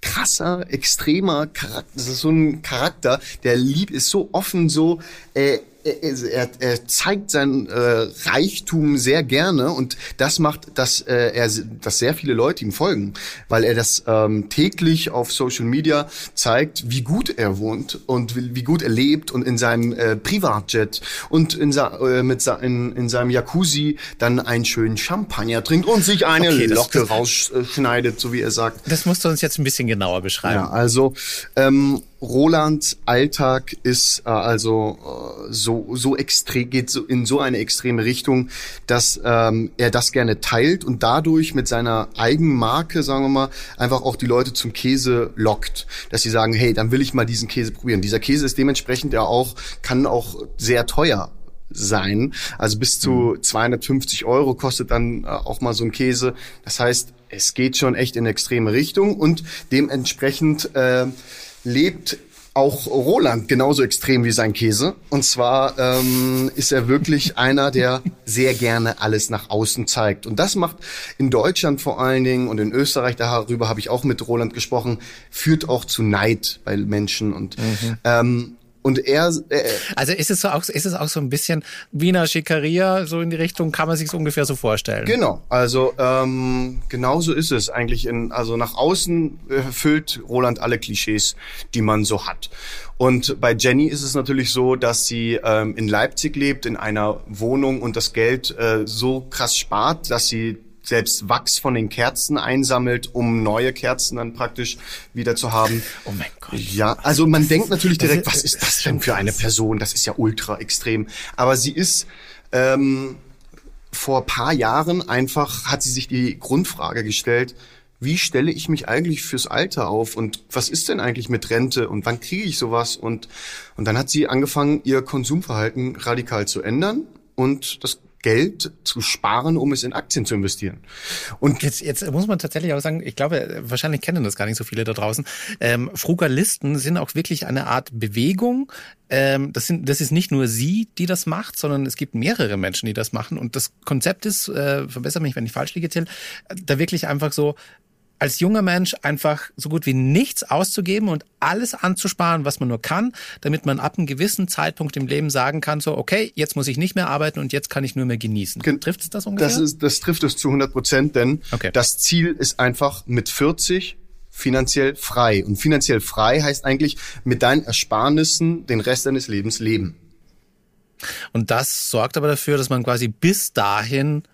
D: krasser, extremer Charakter. Das ist so ein Charakter, der lieb ist so offen, so äh, er, er, zeigt sein äh, Reichtum sehr gerne und das macht, dass äh, er, dass sehr viele Leute ihm folgen, weil er das ähm, täglich auf Social Media zeigt, wie gut er wohnt und wie, wie gut er lebt und in seinem äh, Privatjet und in, äh, mit in, in seinem Jacuzzi dann einen schönen Champagner trinkt und sich eine
B: Okay,
D: Locke rausschneidet, so wie er sagt.
B: Das musst du uns jetzt ein bisschen genauer beschreiben.
D: Ja, also ähm, Rolands Alltag ist äh, also äh, so so extrem geht so in so eine extreme Richtung, dass ähm, er das gerne teilt und dadurch mit seiner Eigenmarke, sagen wir mal, einfach auch die Leute zum Käse lockt, dass sie sagen, hey, dann will ich mal diesen Käse probieren. Dieser Käse ist dementsprechend ja auch kann auch sehr teuer sein. Also bis zu 250 Euro kostet dann äh, auch mal so ein Käse. Das heißt, es geht schon echt in eine extreme Richtung und dementsprechend äh, lebt auch Roland genauso extrem wie sein Käse. Und zwar ähm, ist er wirklich einer, der sehr gerne alles nach außen zeigt. Und das macht in Deutschland vor allen Dingen und in Österreich, darüber habe ich auch mit Roland gesprochen, führt auch zu Neid bei Menschen. Und, ähm, und er, äh,
B: Also ist es so auch, ist es auch so ein bisschen Wiener Schickeria, so in die Richtung, kann man sich ungefähr so vorstellen.
D: Genau, also ähm, genauso ist es eigentlich. In, also nach außen erfüllt Roland alle Klischees, die man so hat. Und bei Jenny ist es natürlich so, dass sie ähm, in Leipzig lebt, in einer Wohnung und das Geld äh, so krass spart, dass sie selbst Wachs von den Kerzen einsammelt, um neue Kerzen dann praktisch wieder zu haben.
B: Oh mein Gott.
D: Ja, also man denkt natürlich direkt,
B: ist-
D: was ist das denn für eine Person? Das ist ja ultra extrem. Aber sie ist ähm, vor paar Jahren einfach, hat sie sich die Grundfrage gestellt, wie stelle ich mich eigentlich fürs Alter auf und was ist denn eigentlich mit Rente und wann kriege ich sowas? Und, und dann hat sie angefangen, ihr Konsumverhalten radikal zu ändern und das Geld zu sparen, um es in Aktien zu investieren. Und
B: Jetzt, jetzt muss man tatsächlich auch sagen, ich glaube, wahrscheinlich kennen das gar nicht so viele da draußen. Ähm, Frugalisten sind auch wirklich eine Art Bewegung. Ähm, das, sind, das ist nicht nur sie, die das macht, sondern es gibt mehrere Menschen, die das machen. Und das Konzept ist, äh, verbessere mich, wenn ich falsch liege, Till, da wirklich einfach so als junger Mensch einfach so gut wie nichts auszugeben und alles anzusparen, was man nur kann, damit man ab einem gewissen Zeitpunkt im Leben sagen kann, so, okay, jetzt muss ich nicht mehr arbeiten und jetzt kann ich nur mehr genießen.
D: Gen-
B: Trifft es das ungefähr?
D: Das, ist, das trifft es zu 100 Prozent, denn
B: Okay.
D: das Ziel ist einfach mit 40 finanziell frei. Und finanziell frei heißt eigentlich mit deinen Ersparnissen den Rest deines Lebens leben.
B: Und das sorgt aber dafür, dass man quasi bis dahin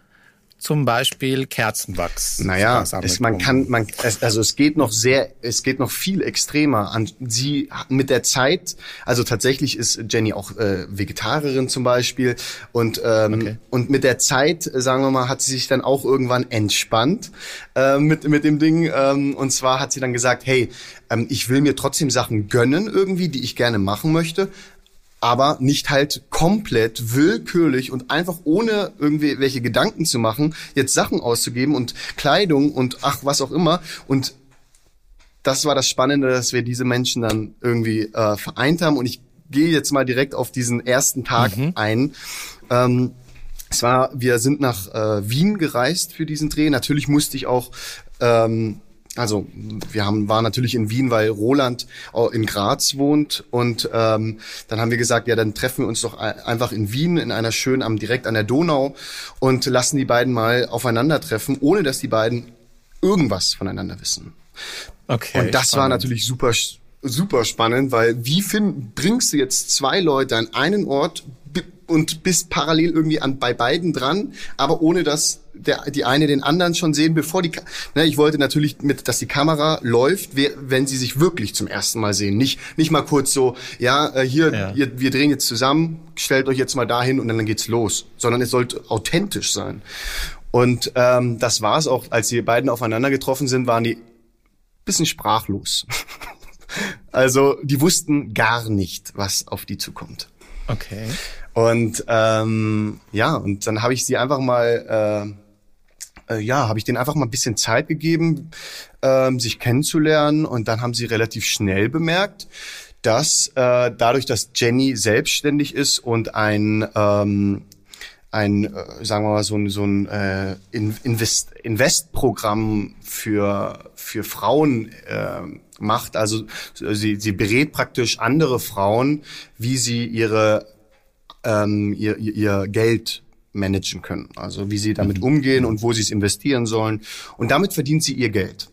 B: zum Beispiel Kerzenwachs.
D: Naja, es, man kann, man, also es geht noch sehr, es geht noch viel extremer an. Sie mit der Zeit, also tatsächlich ist Jenny auch äh, Vegetarierin zum Beispiel und ähm,
B: Okay.
D: und mit der Zeit, sagen wir mal, hat sie sich dann auch irgendwann entspannt äh, mit mit dem Ding ähm, und zwar hat sie dann gesagt, hey, ähm, ich will mir trotzdem Sachen gönnen irgendwie, die ich gerne machen möchte, aber nicht halt komplett willkürlich und einfach ohne irgendwie welche Gedanken zu machen, jetzt Sachen auszugeben und Kleidung und ach was auch immer und das war das Spannende, dass wir diese Menschen dann irgendwie äh, vereint haben und ich gehe jetzt mal direkt auf diesen ersten Tag ein. Ähm, es war, wir sind nach äh, Wien gereist für diesen Dreh. Natürlich musste ich auch ähm, also wir haben waren natürlich in Wien, weil Roland in Graz wohnt und ähm, dann haben wir gesagt, ja, dann treffen wir uns doch einfach in Wien in einer schönen am direkt an der Donau und lassen die beiden mal aufeinandertreffen, ohne dass die beiden irgendwas voneinander wissen. Okay. Und das spannend. war natürlich super super spannend, weil wie find, bringst du jetzt zwei Leute an einen Ort und bist parallel irgendwie an bei beiden dran, aber ohne dass der, die eine den anderen schon sehen, bevor die. Ne, ich wollte natürlich mit, dass die Kamera läuft, wenn sie sich wirklich zum ersten Mal sehen. Nicht, nicht mal kurz so, ja, äh, hier, ja. Ihr, wir drehen jetzt zusammen, stellt euch jetzt mal dahin und dann geht's los. Sondern es sollte authentisch sein. Und ähm, das war es auch, als die beiden aufeinander getroffen sind, waren die bisschen sprachlos. also die wussten gar nicht, was auf die zukommt.
B: Okay.
D: Und ähm, ja, und dann habe ich sie einfach mal, äh, äh, ja, habe ich denen einfach mal ein bisschen Zeit gegeben, ähm, sich kennenzulernen. Und dann haben sie relativ schnell bemerkt, dass äh, dadurch, dass Jenny selbstständig ist und ein ähm, ein, äh, sagen wir mal, so ein, so ein äh, Invest Investprogramm für, für Frauen äh, macht. Also sie, sie berät praktisch andere Frauen, wie sie ihre ähm, ihr, ihr Geld managen können. Also wie sie damit mhm. umgehen und wo sie es investieren sollen. Und damit verdient sie ihr Geld.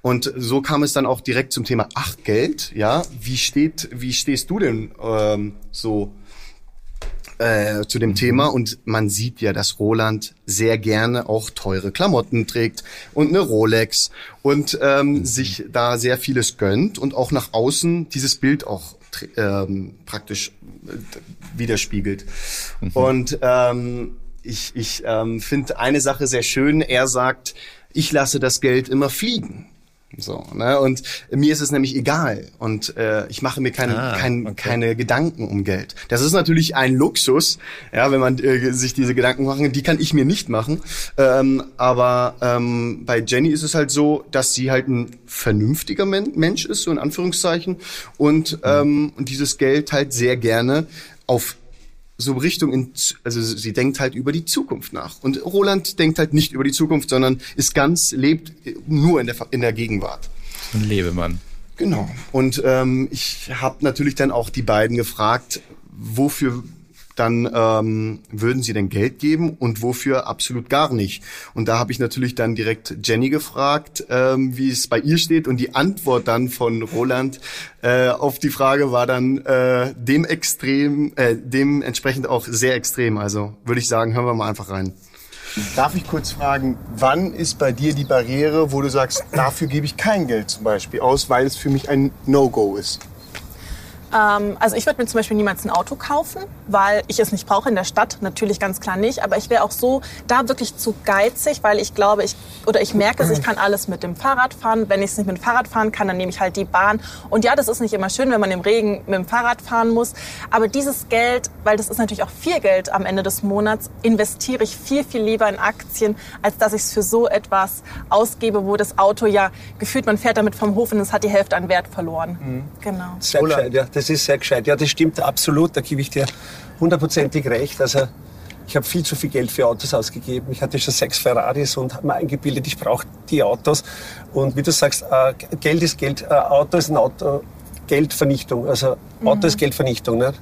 D: Und so kam es dann auch direkt zum Thema Ach Geld. Ja, wie steht, wie stehst du denn ähm, so äh, zu dem mhm. Thema? Und man sieht ja, dass Roland sehr gerne auch teure Klamotten trägt und eine Rolex und ähm, mhm. sich da sehr vieles gönnt und auch nach außen dieses Bild auch ähm, praktisch äh, widerspiegelt. Mhm. Und ähm, ich, ich ähm, finde eine Sache sehr schön. Er sagt, ich lasse das Geld immer fliegen. So, ne? Und mir ist es nämlich egal und äh, ich mache mir keine, ah, kein, okay. keine Gedanken um Geld. Das ist natürlich ein Luxus, ja, wenn man äh, sich diese Gedanken machen, die kann ich mir nicht machen. Ähm, aber ähm, bei Jenny ist es halt so, dass sie halt ein vernünftiger Men Mensch ist, so in Anführungszeichen, und, ähm, und dieses Geld halt sehr gerne auf so Richtung in, also sie denkt halt über die Zukunft nach. Und Roland denkt halt nicht über die Zukunft, sondern ist ganz, lebt nur in der, in der Gegenwart.
B: Ein Lebemann.
D: Genau. Und ähm, ich habe natürlich dann auch die beiden gefragt, wofür dann ähm, würden sie denn Geld geben und wofür absolut gar nicht. Und da habe ich natürlich dann direkt Jenny gefragt, ähm, wie es bei ihr steht und die Antwort dann von Roland äh, auf die Frage war dann äh, dem extrem, äh, dementsprechend auch sehr extrem. Also würde ich sagen, hören wir mal einfach rein. Darf ich kurz fragen, wann ist bei dir die Barriere, wo du sagst, dafür gebe ich kein Geld zum Beispiel aus, weil es für mich ein No-Go ist?
F: Ähm, also ich würde mir zum Beispiel niemals ein Auto kaufen, weil ich es nicht brauche in der Stadt, natürlich ganz klar nicht. Aber ich wäre auch so da wirklich zu geizig, weil ich glaube, ich oder ich merke, ich kann alles mit dem Fahrrad fahren. Wenn ich es nicht mit dem Fahrrad fahren kann, dann nehme ich halt die Bahn. Und ja, das ist nicht immer schön, wenn man im Regen mit dem Fahrrad fahren muss. Aber dieses Geld, weil das ist natürlich auch viel Geld am Ende des Monats, investiere ich viel, viel lieber in Aktien, als dass ich es für so etwas ausgebe, wo das Auto ja gefühlt, man fährt damit vom Hof und es hat die Hälfte an Wert verloren.
E: Mhm. Genau. Sehr gescheit, ja. Das ist sehr gescheit. Ja, das stimmt absolut. Da gebe ich dir hundertprozentig recht. Also ich habe viel zu viel Geld für Autos ausgegeben. Ich hatte schon sechs Ferraris und habe mir eingebildet, ich brauche die Autos. Und wie du sagst, äh, Geld ist Geld. Äh, Auto ist ein Auto. Geldvernichtung. Also Auto mhm. ist Geldvernichtung. Ne?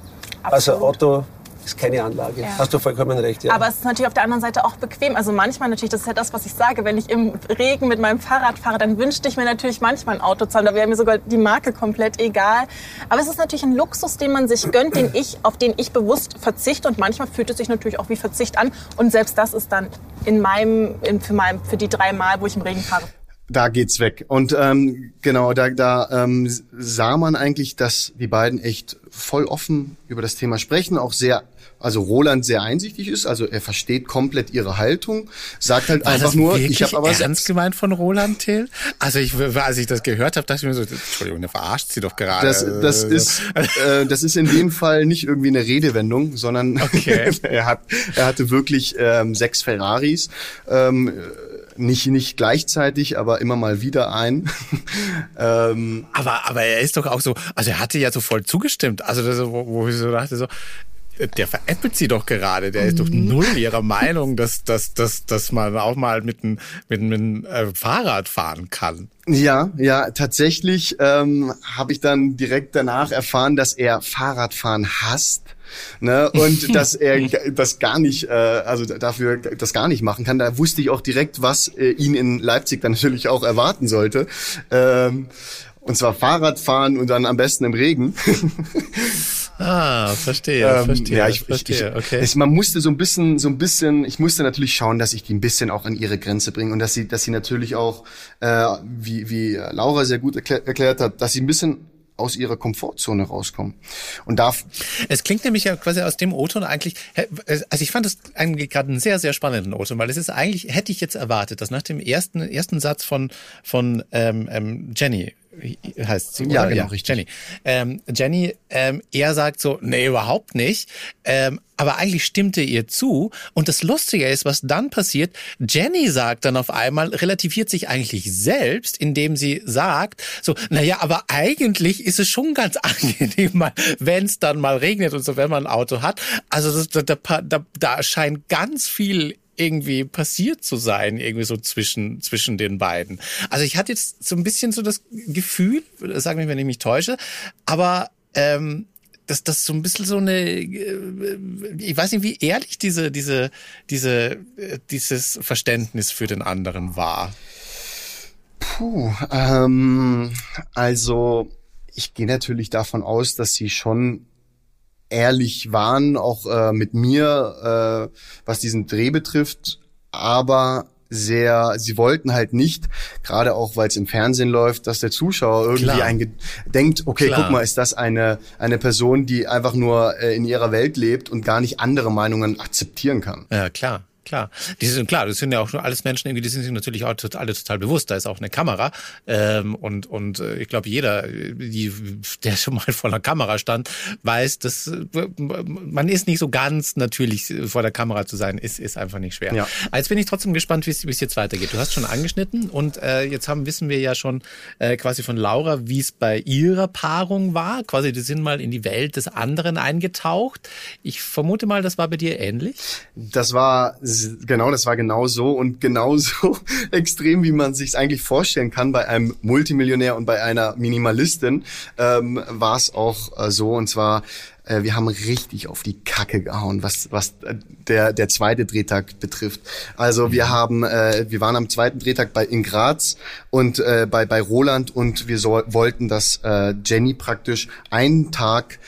E: Also Auto ist keine Anlage. Ja. Hast du vollkommen recht.
F: Ja. Aber es ist natürlich auf der anderen Seite auch bequem. Also manchmal natürlich, das ist ja das, was ich sage, wenn ich im Regen mit meinem Fahrrad fahre, dann wünschte ich mir natürlich manchmal ein Auto zu haben. Da wäre mir sogar die Marke komplett egal. Aber es ist natürlich ein Luxus, den man sich gönnt, den ich, auf den ich bewusst verzichte. Und manchmal fühlt es sich natürlich auch wie Verzicht an. Und selbst das ist dann in meinem, in, für, meinem, für die drei Mal, wo ich im Regen fahre,
D: da geht's weg. Und ähm, genau, da, da ähm, sah man eigentlich, dass die beiden echt voll offen über das Thema sprechen, auch sehr, also Roland sehr einsichtig ist, also er versteht komplett ihre Haltung, sagt halt
B: War
D: einfach nur,
B: ich habe aber ernst gemeint von Roland Till. Also ich, als ich das gehört habe, dachte ich mir so, Entschuldigung, der verarscht sie doch gerade.
D: Das, das ist, äh, das ist in dem Fall nicht irgendwie eine Redewendung, sondern okay. er hat, er hatte wirklich ähm, sechs Ferraris. Ähm, nicht, nicht gleichzeitig, aber immer mal wieder ein.
B: ähm, aber, aber er ist doch auch so, also er hatte ja so voll zugestimmt. Also das, wo, wo ich so dachte so, der veräppelt sie doch gerade. Der ist doch mhm. null ihrer Meinung, dass, dass, dass, dass man auch mal mit einem mit einem äh, Fahrrad fahren kann.
D: Ja, ja, tatsächlich ähm, habe ich dann direkt danach erfahren, dass er Fahrradfahren hasst. Ne, und dass er das gar nicht, äh, also dafür das gar nicht machen kann. Da wusste ich auch direkt, was äh, ihn in Leipzig dann natürlich auch erwarten sollte. Ähm, und zwar Fahrradfahren und dann am besten im Regen.
B: Ah, verstehe, ähm, verstehe. Ja, ich, verstehe,
D: ich, okay. Ich, man musste so ein bisschen, so ein bisschen, ich musste natürlich schauen, dass ich die ein bisschen auch an ihre Grenze bringe und dass sie, dass sie natürlich auch, äh, wie, wie Laura sehr gut erklär, erklärt hat, dass sie ein bisschen aus ihrer Komfortzone rauskommen. Und darf.
B: Es klingt nämlich ja quasi aus dem O-Ton eigentlich, also ich fand das eigentlich gerade einen sehr, sehr spannenden O-Ton, weil es ist eigentlich, hätte ich jetzt erwartet, dass nach dem ersten, ersten Satz von, von ähm, ähm Jenny, heißt sie, oder?
D: Ja, genau, ja, richtig.
B: Jenny. Ähm, Jenny, ähm, er sagt so, nee, überhaupt nicht. Ähm, aber eigentlich stimmte ihr zu. Und das Lustige ist, was dann passiert, Jenny sagt dann auf einmal, relativiert sich eigentlich selbst, indem sie sagt, so, naja, aber eigentlich ist es schon ganz angenehm, wenn es dann mal regnet und so, wenn man ein Auto hat. Also das, da, da, da scheint ganz viel irgendwie passiert zu sein, irgendwie so zwischen, zwischen den beiden. Also ich hatte jetzt so ein bisschen so das Gefühl, sag mich, wenn ich mich täusche, aber ähm, dass das so ein bisschen so eine, äh, ich weiß nicht, wie ehrlich diese, diese, diese, äh, dieses Verständnis für den anderen war.
D: Puh, ähm, also ich gehe natürlich davon aus, dass sie schon ehrlich waren, auch äh, mit mir, äh, was diesen Dreh betrifft, aber sehr, sie wollten halt nicht, gerade auch weil es im Fernsehen läuft, dass der Zuschauer irgendwie ein, denkt, okay, Klar. guck mal, ist das eine, eine Person, die einfach nur äh, in ihrer Welt lebt und gar nicht andere Meinungen akzeptieren kann.
B: Ja, klar. Klar, die sind klar, das sind ja auch alles Menschen, irgendwie, die sind sich natürlich auch total, alle total bewusst. Da ist auch eine Kamera ähm, und und äh, ich glaube, jeder, die, der schon mal vor einer Kamera stand, weiß, dass äh, man ist nicht so ganz natürlich vor der Kamera zu sein, ist ist einfach nicht schwer. Ja. Jetzt bin ich trotzdem gespannt, wie es jetzt weitergeht. Du hast schon angeschnitten und äh, jetzt haben wissen wir ja schon äh, quasi von Laura, wie es bei ihrer Paarung war. Quasi, die sind mal in die Welt des anderen eingetaucht. Ich vermute mal, das war bei dir ähnlich.
D: Das war genau, das war genau so und genauso extrem, wie man sich eigentlich vorstellen kann bei einem Multimillionär und bei einer Minimalistin, ähm, war es auch äh, so. Und zwar äh, wir haben richtig auf die Kacke gehauen, was was äh, der der zweite Drehtag betrifft. Also wir haben äh, wir waren am zweiten Drehtag bei in Graz und äh, bei bei Roland und wir so, wollten, dass äh, Jenny praktisch einen Tag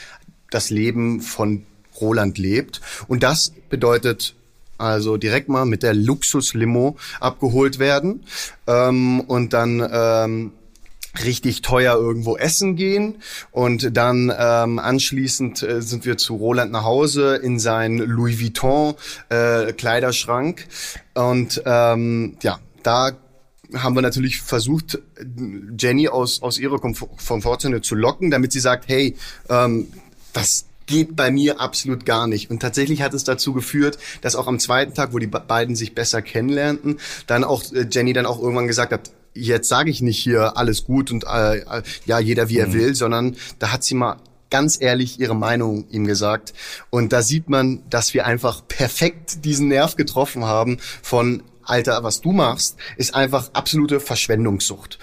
D: das Leben von Roland lebt und das bedeutet also direkt mal mit der Luxuslimo abgeholt werden ähm, und dann ähm, richtig teuer irgendwo essen gehen. Und dann ähm, anschließend äh, sind wir zu Roland nach Hause in seinen Louis Vuitton äh, Kleiderschrank. Und ähm, ja da haben wir natürlich versucht, Jenny aus, aus ihrer Komfortzone zu locken, damit sie sagt, hey, ähm, das, geht bei mir absolut gar nicht. Und tatsächlich hat es dazu geführt, dass auch am zweiten Tag, wo die beiden sich besser kennenlernten, dann auch äh, Jenny dann auch irgendwann gesagt hat, jetzt sage ich nicht hier alles gut und äh, äh ja jeder wie er mhm. will, sondern da hat sie mal ganz ehrlich ihre Meinung ihm gesagt. Und da sieht man, dass wir einfach perfekt diesen Nerv getroffen haben von Alter, was du machst, ist einfach absolute Verschwendungssucht.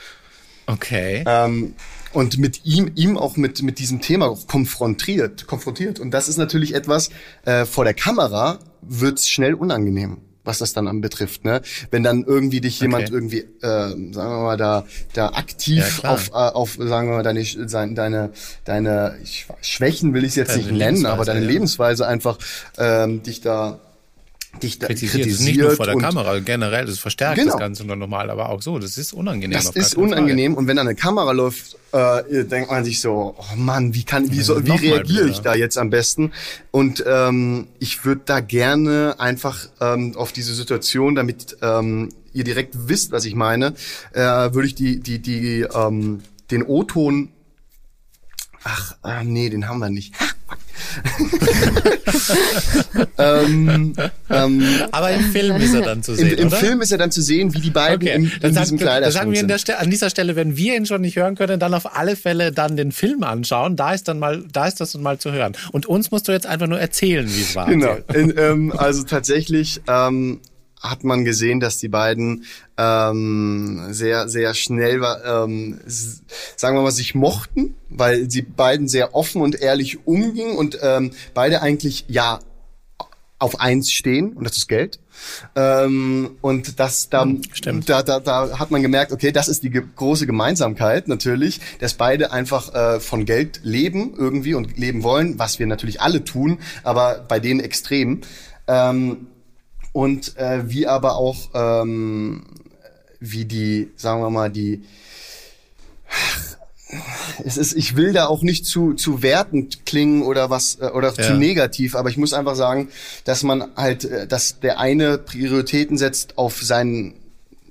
B: Okay.
D: Ähm, und mit ihm, ihm auch mit, mit diesem Thema konfrontiert, konfrontiert. Und das ist natürlich etwas, äh, vor der Kamera wird's schnell unangenehm was das dann anbetrifft, ne? Wenn dann irgendwie dich jemand okay. irgendwie, äh, sagen wir mal, da, da aktiv ja, auf, äh, auf, sagen wir mal, deine, deine, deine Schwächen will ich jetzt deine nicht nennen, aber deine ja. Lebensweise einfach ähm, dich da dich da kritisiert. kritisiert
B: nicht nur vor der Kamera, generell, das verstärkt genau. das Ganze nur normal, aber auch so, das ist unangenehm.
D: Das ist unangenehm und wenn da eine Kamera läuft, äh, denkt man sich so, oh Mann, wie kann, wie soll, wie reagiere ich da jetzt am besten? Und ähm, ich würde da gerne einfach ähm, auf diese Situation, damit ähm, ihr direkt wisst, was ich meine, äh, würde ich die, die, die, ähm, den O-Ton Ach, äh, nee, den haben wir nicht.
B: ähm, ähm, Aber im Film ist er dann zu sehen.
D: Im, im? Film ist er dann zu sehen, wie die beiden okay. in, in diesem
B: Kleiderschrank dann sagen wir sind. an dieser Stelle, wenn wir ihn schon nicht hören können, dann auf alle Fälle dann den Film anschauen. Da ist dann mal, da ist das dann mal zu hören. Und uns musst du jetzt einfach nur erzählen, wie es war.
D: Genau. In, ähm, also tatsächlich ähm, hat man gesehen, dass die beiden ähm, sehr, sehr schnell, ähm, sagen wir mal, sich mochten, weil sie beiden sehr offen und ehrlich umgingen und ähm, beide eigentlich ja auf eins stehen und das ist Geld. Ähm, und das da,
B: hm,
D: da, da, da hat man gemerkt, okay, das ist die ge große Gemeinsamkeit natürlich, dass beide einfach äh, von Geld leben irgendwie und leben wollen, was wir natürlich alle tun, aber bei denen extrem. Ähm, und äh, wie aber auch ähm, wie die, sagen wir mal, die es ist, ich will da auch nicht zu, zu wertend klingen oder was äh, oder ja. zu negativ, aber ich muss einfach sagen, dass man halt, äh, dass der eine Prioritäten setzt auf sein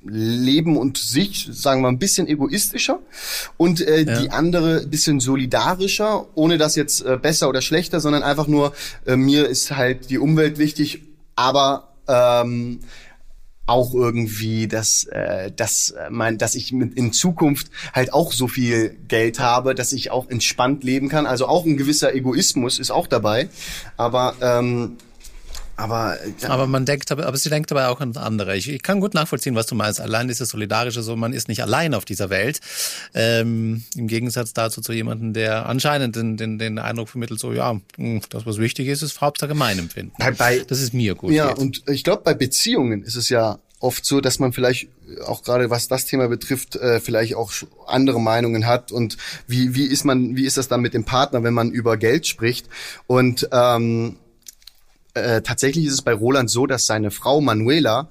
D: Leben und sich, sagen wir ein bisschen egoistischer und äh, ja. die andere ein bisschen solidarischer, ohne das jetzt äh, besser oder schlechter, sondern einfach nur, äh, mir ist halt die Umwelt wichtig, aber ähm, auch irgendwie, dass, äh, dass, äh, mein, dass ich mit in Zukunft halt auch so viel Geld habe, dass ich auch entspannt leben kann. Also auch ein gewisser Egoismus ist auch dabei. Aber ähm, aber,
B: ja. Äh, aber man denkt, aber sie denkt dabei auch an andere. Ich, ich kann gut nachvollziehen, was du meinst. Allein ist es solidarische so, man ist nicht allein auf dieser Welt. Ähm, Im Gegensatz dazu zu jemandem, der anscheinend den, den, den Eindruck vermittelt, so ja, hm, das, was wichtig ist, ist Hauptsache mein Empfinden.
D: Bei, bei,
B: das ist mir gut.
D: Ja, geht. und ich glaube, bei Beziehungen ist es ja oft so, dass man vielleicht auch gerade was das Thema betrifft, äh, vielleicht auch andere Meinungen hat und wie wie ist man wie ist das dann mit dem Partner, wenn man über Geld spricht und ähm, äh, tatsächlich ist es bei Roland so, dass seine Frau Manuela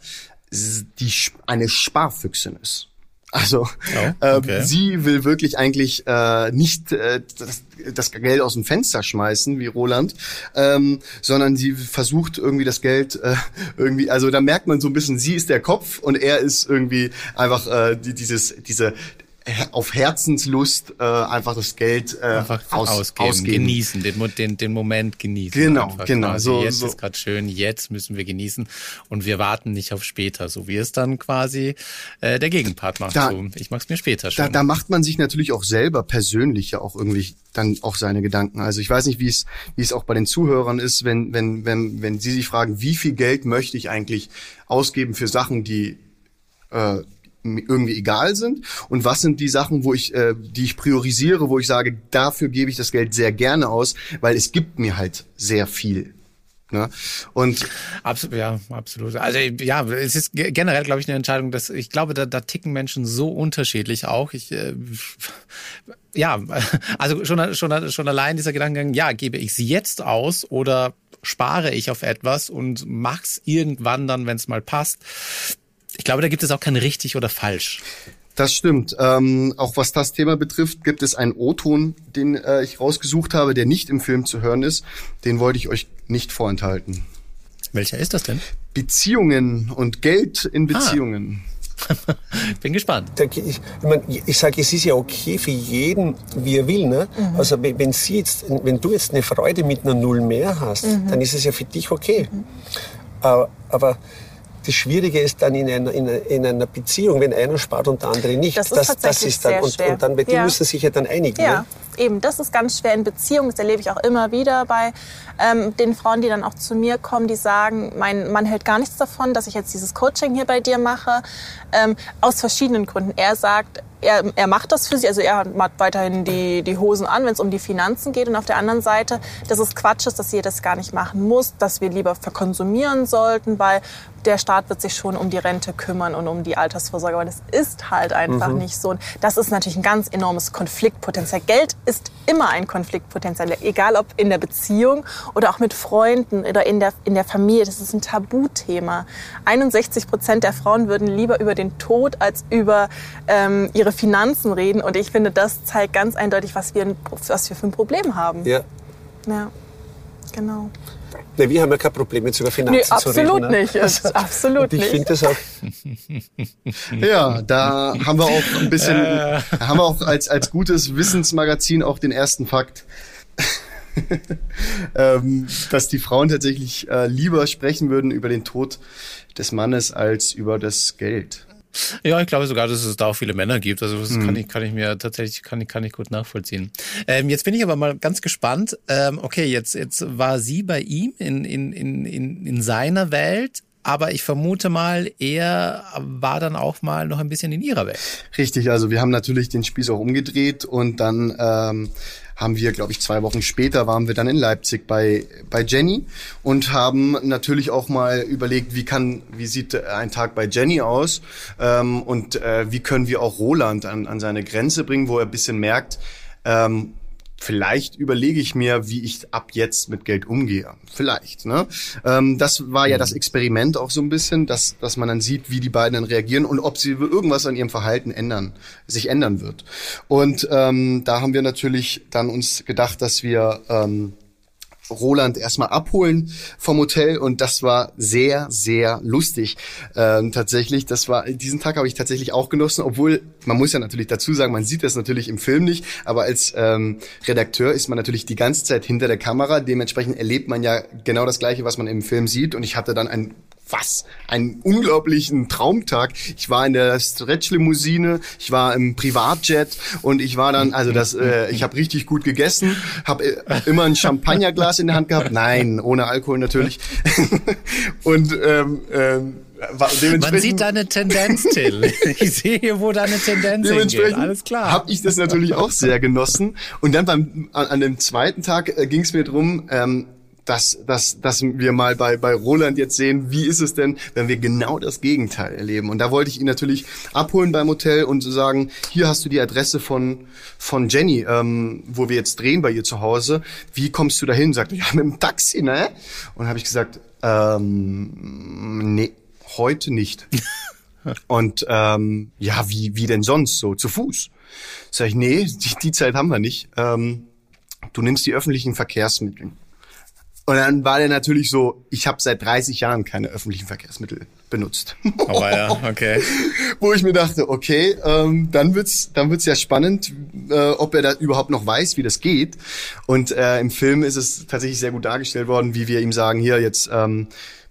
D: die eine Sparfüchsin ist. Also oh, okay. äh, sie will wirklich eigentlich äh, nicht äh, das, das, Geld aus dem Fenster schmeißen wie Roland, ähm, sondern sie versucht irgendwie das Geld äh, irgendwie. Also da merkt man so ein bisschen, sie ist der Kopf und er ist irgendwie einfach äh, die, dieses diese auf Herzenslust äh, einfach das Geld äh, einfach aus, ausgeben, ausgeben,
B: genießen, den, den, den Moment genießen.
D: Genau, genau.
B: Quasi. So, jetzt so. ist gerade schön, jetzt müssen wir genießen und wir warten nicht auf später, so wie es dann quasi äh, der Gegenpart macht. Da, so, ich mag's mir später schon.
D: Da, da macht man sich natürlich auch selber persönlich ja auch irgendwie dann auch seine Gedanken. Also ich weiß nicht, wie es wie es auch bei den Zuhörern ist, wenn wenn wenn wenn sie sich fragen, wie viel Geld möchte ich eigentlich ausgeben für Sachen, die äh, irgendwie egal sind und was sind die Sachen, wo ich, äh, die ich priorisiere, wo ich sage, dafür gebe ich das Geld sehr gerne aus, weil es gibt mir halt sehr viel. Ne? Und
B: absolut, ja, absolut. Also ja, es ist generell, glaube ich, eine Entscheidung, dass ich glaube, da, da ticken Menschen so unterschiedlich auch. Ich äh, ja, also schon schon schon allein dieser Gedankengang, ja, gebe ich sie jetzt aus oder spare ich auf etwas und mach's irgendwann dann, wenn es mal passt ich glaube, da gibt es auch kein richtig oder falsch.
D: Das stimmt. Ähm, auch was das Thema betrifft, gibt es einen O-Ton, den äh, ich rausgesucht habe, der nicht im Film zu hören ist. Den wollte ich euch nicht vorenthalten.
B: Welcher ist das denn?
D: Beziehungen und Geld in ah. Beziehungen.
B: Ah. Bin gespannt.
G: Ich, ich, mein, ich sage, es ist ja okay für jeden, wie er will. Ne? Mhm. Also wenn, sie jetzt, wenn du jetzt eine Freude mit einer Null mehr hast, mhm. dann ist es ja für dich okay. Mhm. Aber, aber das Schwierige ist dann in einer, in, in einer Beziehung, wenn einer spart und der andere nicht.
F: Das ist, das, tatsächlich das ist dann, sehr
G: und,
F: schwer.
G: und dann, die ja. müssen sich ja dann einigen.
F: Ja, ne? eben, das ist ganz schwer in Beziehungen. Das erlebe ich auch immer wieder bei ähm, den Frauen, die dann auch zu mir kommen, die sagen, mein Mann hält gar nichts davon, dass ich jetzt dieses Coaching hier bei dir mache. Ähm, aus verschiedenen Gründen. Er sagt, er, er macht das für sie, also er hat weiterhin die, die Hosen an, wenn es um die Finanzen geht. Und auf der anderen Seite, dass es Quatsch ist, dass sie das gar nicht machen muss, dass wir lieber verkonsumieren sollten, weil der Staat wird sich schon um die Rente kümmern und um die Altersvorsorge. Aber das ist halt einfach mhm. nicht so. Und das ist natürlich ein ganz enormes Konfliktpotenzial. Geld ist immer ein Konfliktpotenzial, egal ob in der Beziehung oder auch mit Freunden oder in der, in der Familie. Das ist ein Tabuthema. 61 Prozent der Frauen würden lieber über den Tod als über ähm, ihre Finanzen reden. Und ich finde, das zeigt ganz eindeutig, was wir, was wir für ein Problem haben.
G: Ja.
F: Ja, genau.
G: Ne, wir haben ja kein Problem, jetzt über Finanzen nee,
F: zu reden. Absolut ne? nicht. Also, absolut
G: ich finde das auch.
D: ja, da haben wir auch ein bisschen, haben wir auch als, als gutes Wissensmagazin auch den ersten Fakt. ähm, dass die Frauen tatsächlich äh, lieber sprechen würden über den Tod des Mannes als über das Geld.
B: Ja, ich glaube sogar, dass es da auch viele Männer gibt. Also das mhm. kann ich kann ich mir tatsächlich kann ich kann ich gut nachvollziehen. Ähm, jetzt bin ich aber mal ganz gespannt. Ähm, okay, jetzt jetzt war sie bei ihm in in in in, in seiner Welt aber ich vermute mal, er war dann auch mal noch ein bisschen in ihrer Welt.
D: Richtig, also wir haben natürlich den Spieß auch umgedreht und dann ähm, haben wir, glaube ich, zwei Wochen später waren wir dann in Leipzig bei, bei Jenny und haben natürlich auch mal überlegt, wie kann, wie sieht ein Tag bei Jenny aus ähm, und äh, wie können wir auch Roland an, an seine Grenze bringen, wo er bisschen merkt, ähm, vielleicht überlege ich mir, wie ich ab jetzt mit Geld umgehe. Vielleicht. Ne? Ähm, das war ja das Experiment auch so ein bisschen, dass, dass man dann sieht, wie die beiden dann reagieren und ob sie irgendwas an ihrem Verhalten ändern, sich ändern wird. Und ähm, da haben wir natürlich dann uns gedacht, dass wir ähm, Roland erstmal abholen vom Hotel und das war sehr, sehr lustig. Ähm, tatsächlich, das war, diesen Tag habe ich tatsächlich auch genossen, obwohl, man muss ja natürlich dazu sagen, man sieht das natürlich im Film nicht, aber als ähm, Redakteur ist man natürlich die ganze Zeit hinter der Kamera, dementsprechend erlebt man ja genau das Gleiche, was man im Film sieht und ich hatte dann ein was einen unglaublichen Traumtag. Ich war in der Stretch-Limousine, ich war im Privatjet und ich war dann, also das, äh, ich habe richtig gut gegessen, habe äh, immer ein Champagnerglas in der Hand gehabt. Nein, ohne Alkohol natürlich. und ähm, ähm,
B: man sieht da eine Tendenz, Till. Ich sehe hier, wo da eine Tendenz hingeht. Alles klar.
D: Habe ich das natürlich auch sehr genossen. Und dann beim an, an dem zweiten Tag äh, ging es mir drum. Ähm, dass, dass, dass wir mal bei, bei Roland jetzt sehen, wie ist es denn, wenn wir genau das Gegenteil erleben. Und da wollte ich ihn natürlich abholen beim Hotel und sagen, hier hast du die Adresse von, von Jenny, ähm, wo wir jetzt drehen bei ihr zu Hause. Wie kommst du dahin? Sagt ja, mit dem Taxi, ne? Und habe ich gesagt, ähm, nee, heute nicht. und ähm, ja, wie, wie denn sonst so? Zu Fuß? Sag ich, nee, die, die Zeit haben wir nicht. Ähm, du nimmst die öffentlichen Verkehrsmittel. Und dann war der natürlich so, ich habe seit 30 Jahren keine öffentlichen Verkehrsmittel benutzt.
B: Oh ja, okay.
D: Wo ich mir dachte, okay, ähm, dann wird's, dann wird's ja spannend, äh, ob er da überhaupt noch weiß, wie das geht. Und äh, im Film ist es tatsächlich sehr gut dargestellt worden, wie wir ihm sagen, hier jetzt ähm,